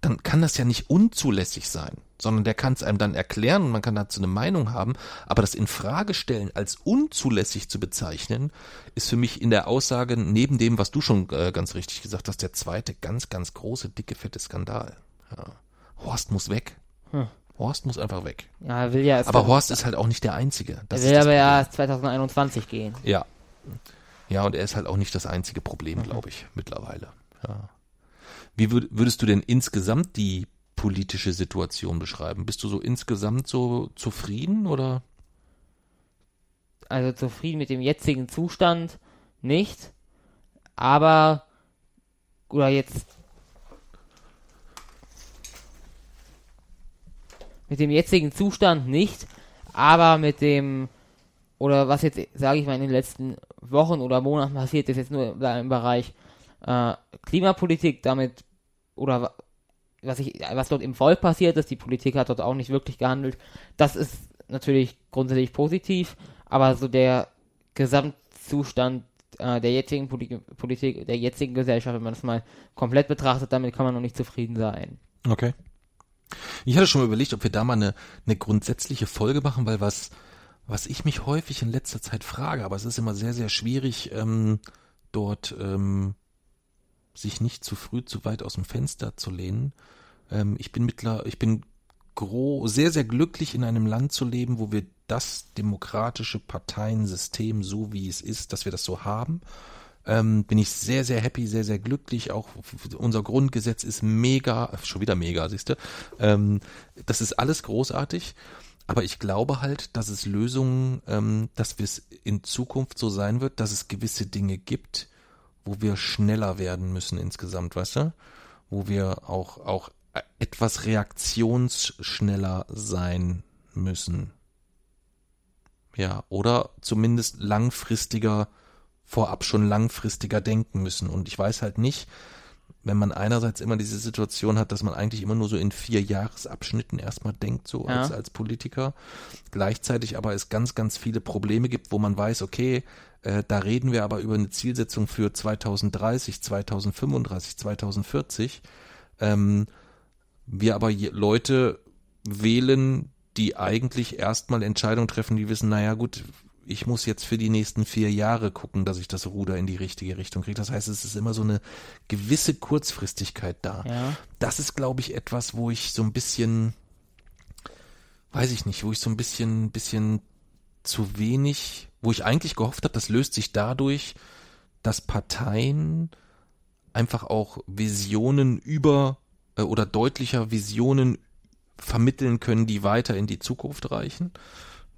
dann kann das ja nicht unzulässig sein, sondern der kann es einem dann erklären und man kann dazu eine Meinung haben, aber das in Frage stellen als unzulässig zu bezeichnen, ist für mich in der Aussage neben dem, was du schon äh, ganz richtig gesagt hast, der zweite ganz, ganz große, dicke, fette Skandal. Ja. Horst muss weg. Hm. Horst muss einfach weg. Ja, er will ja Aber Horst ist halt auch nicht der Einzige. Das er will aber ja Problem. erst 2021 gehen. Ja. Ja, und er ist halt auch nicht das einzige Problem, glaube ich, mittlerweile. Ja. Wie würd, würdest du denn insgesamt die politische Situation beschreiben? Bist du so insgesamt so zufrieden oder? Also zufrieden mit dem jetzigen Zustand nicht, aber oder jetzt mit dem jetzigen Zustand nicht, aber mit dem oder was jetzt sage ich mal in den letzten Wochen oder Monaten passiert ist jetzt nur im, Bereich äh, Klimapolitik damit oder wa- was ich was dort im Volk passiert ist, die Politik hat dort auch nicht wirklich gehandelt. Das ist natürlich grundsätzlich positiv, aber so der Gesamtzustand äh, der jetzigen Poli Politik, der jetzigen Gesellschaft, wenn man das mal komplett betrachtet, damit kann man noch nicht zufrieden sein. Okay. Ich hatte schon mal überlegt, ob wir da mal eine, eine grundsätzliche Folge machen, weil was, was ich mich häufig in letzter Zeit frage, aber es ist immer sehr, sehr schwierig, ähm, dort ähm, sich nicht zu früh zu weit aus dem Fenster zu lehnen. Ähm, ich bin mittler, ich bin gro sehr, sehr glücklich in einem Land zu leben, wo wir das demokratische Parteiensystem, so wie es ist, dass wir das so haben. Ähm, bin ich sehr, sehr happy, sehr, sehr glücklich. Auch unser Grundgesetz ist mega, schon wieder mega, siehst du. Ähm, das ist alles großartig. Aber ich glaube halt, dass es Lösungen, ähm, dass es in Zukunft so sein wird, dass es gewisse Dinge gibt, wo wir schneller werden müssen insgesamt, weißt du? Wo wir auch, auch etwas reaktionsschneller sein müssen. Ja, oder zumindest langfristiger, vorab schon langfristiger denken müssen. Und ich weiß halt nicht, wenn man einerseits immer diese Situation hat, dass man eigentlich immer nur so in vier Jahresabschnitten erstmal denkt, so Ja. als, als Politiker, gleichzeitig aber es ganz, ganz viele Probleme gibt, wo man weiß, okay, äh, da reden wir aber über eine Zielsetzung für 2030, 2035, 2040, ähm, wir aber je, Leute wählen, die eigentlich erstmal Entscheidungen treffen, die wissen, naja gut, ich muss jetzt für die nächsten vier Jahre gucken, dass ich das Ruder in die richtige Richtung kriege. Das heißt, es ist immer so eine gewisse Kurzfristigkeit da. Ja. Das ist, glaube ich, etwas, wo ich so ein bisschen, weiß ich nicht, wo ich so ein bisschen, bisschen zu wenig, wo ich eigentlich gehofft habe, das löst sich dadurch, dass Parteien einfach auch Visionen über äh, oder deutlicher Visionen vermitteln können, die weiter in die Zukunft reichen.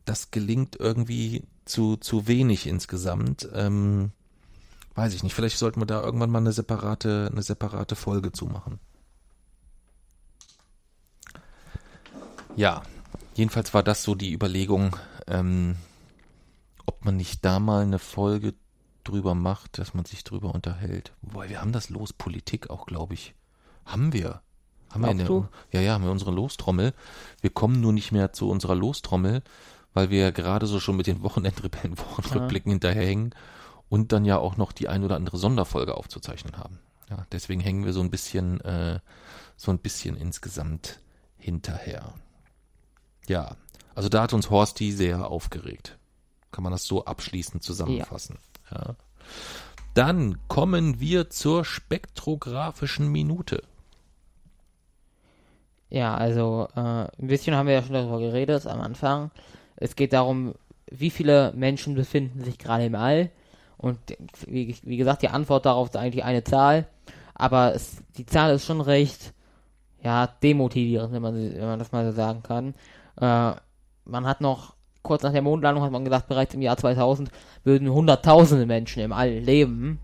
Das gelingt irgendwie zu, zu wenig insgesamt. Ähm, weiß ich nicht, vielleicht sollten wir da irgendwann mal eine separate, eine separate Folge zu machen. Ja, jedenfalls war das so die Überlegung, ähm, ob man nicht da mal eine Folge drüber macht, dass man sich drüber unterhält. Wobei, wir haben das Los Politik auch, glaube ich. Haben wir. Haben wir in der, du? ja, ja, haben wir unsere Lostrommel. Wir kommen nur nicht mehr zu unserer Lostrommel, weil wir ja gerade so schon mit den Wochenendrebellen Wochenrückblicken hinterherhängen und dann ja auch noch die ein oder andere Sonderfolge aufzuzeichnen haben. Ja, deswegen hängen wir so ein bisschen, äh, so ein bisschen insgesamt hinterher. Ja, also da hat uns Horsti sehr aufgeregt. Kann man das so abschließend zusammenfassen. Ja. Dann kommen wir zur spektrographischen Minute. Ja, also äh, ein bisschen haben wir ja schon darüber geredet am Anfang. Es geht darum, wie viele Menschen befinden sich gerade im All. Und wie, wie gesagt, die Antwort darauf ist eigentlich eine Zahl. Aber es, die Zahl ist schon recht, ja, demotivierend, wenn man, wenn man das mal so sagen kann. Äh, man hat noch, kurz nach der Mondlandung hat man gesagt, bereits im Jahr 2000 würden hunderttausende Menschen im All leben.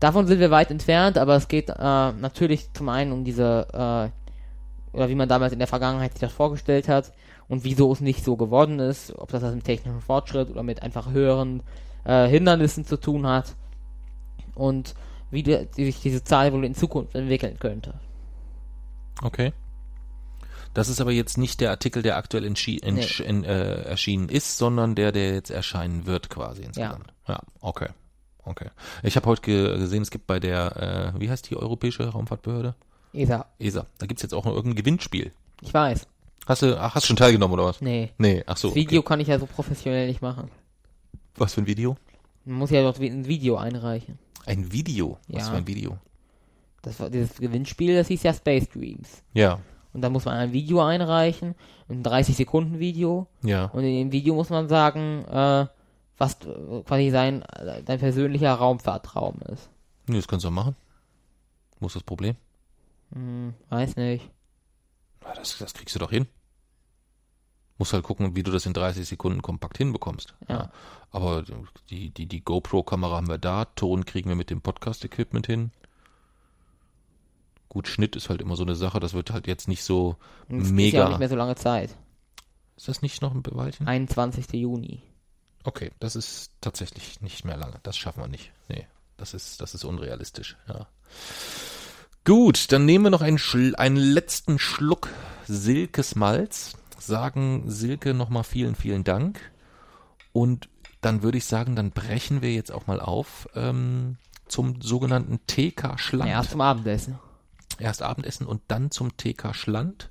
Davon sind wir weit entfernt, aber es geht äh, natürlich zum einen um diese äh, oder wie man damals in der Vergangenheit sich das vorgestellt hat und wieso es nicht so geworden ist, ob das mit technischem Fortschritt oder mit einfach höheren äh, Hindernissen zu tun hat und wie die, die sich diese Zahl wohl in Zukunft entwickeln könnte. Okay. Das ist aber jetzt nicht der Artikel, der aktuell entsch- in, äh, erschienen ist, sondern der, der jetzt erscheinen wird quasi insgesamt. Ja, okay. Okay. Ich habe heute ge gesehen, es gibt bei der, äh, wie heißt die europäische Raumfahrtbehörde? ESA, ESA. Da gibt's jetzt auch noch irgendein Gewinnspiel. ich weiß. Hast du, ach, hast du schon teilgenommen oder was? Nee. Nee, ach so. Das Video Okay. kann ich ja so professionell nicht machen. Was für ein Video? Man muss ja dort ein Video einreichen. Ein Video. Was Ja. für ein Video? Das war dieses Gewinnspiel, das hieß ja Space Dreams. Ja, Und da muss man ein Video einreichen, ein 30 Sekunden Video. ja. Und in dem Video muss man sagen, äh, was quasi sein, dein persönlicher Raumfahrtraum ist. Nee, das kannst du doch machen. Wo ist das Problem? Hm, weiß nicht. Ja, das, das kriegst du doch hin. Musst halt gucken, wie du das in 30 Sekunden kompakt hinbekommst. Ja. Aber die, die, die GoPro-Kamera haben wir da, Ton kriegen wir mit dem Podcast-Equipment hin. Gut, Schnitt ist halt immer so eine Sache, das wird halt jetzt nicht so Und es ist ja mega. auch nicht mehr so lange Zeit. ist das nicht noch ein Weilchen? 21. Juni. Okay, das ist tatsächlich nicht mehr lange. Das schaffen wir nicht. Nee, das ist, das ist unrealistisch, ja. Gut, dann nehmen wir noch einen, Schl einen letzten Schluck Silkes Malz, sagen Silke nochmal vielen, vielen Dank. Und dann würde ich sagen, dann brechen wir jetzt auch mal auf ähm, zum sogenannten TK Schland. Ja, zum Abendessen. Erst Abendessen und dann zum TK Schland.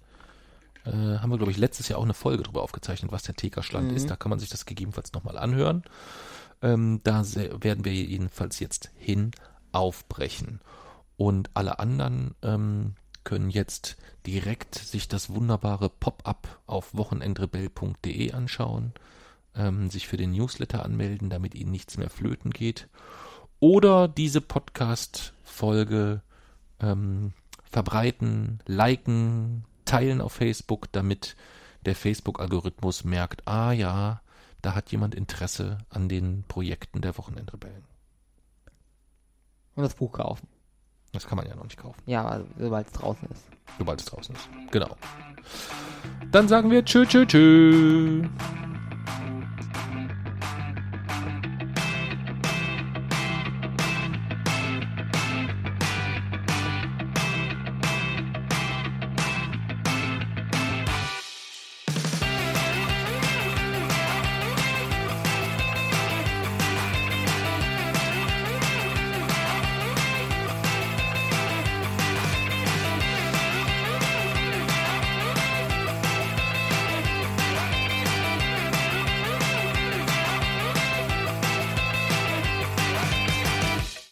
Äh, haben wir, glaube ich, letztes Jahr auch eine Folge darüber aufgezeichnet, was der TK Schland ist. Da kann man sich das gegebenenfalls nochmal anhören. Ähm, da werden wir jedenfalls jetzt hin aufbrechen. Und alle anderen ähm, können jetzt direkt sich das wunderbare Pop-up auf wochenendrebell.de anschauen, ähm, sich für den Newsletter anmelden, damit ihnen nichts mehr flöten geht. Oder diese Podcast-Folge ähm, verbreiten, liken, teilen auf Facebook, damit der Facebook-Algorithmus merkt, ah ja, da hat jemand Interesse an den Projekten der Wochenendrebellen. Und das Buch kaufen. Das kann man ja noch nicht kaufen, Ja, sobald es draußen ist. sobald es draußen ist. Genau. Dann sagen wir tschö, tschö, tschö.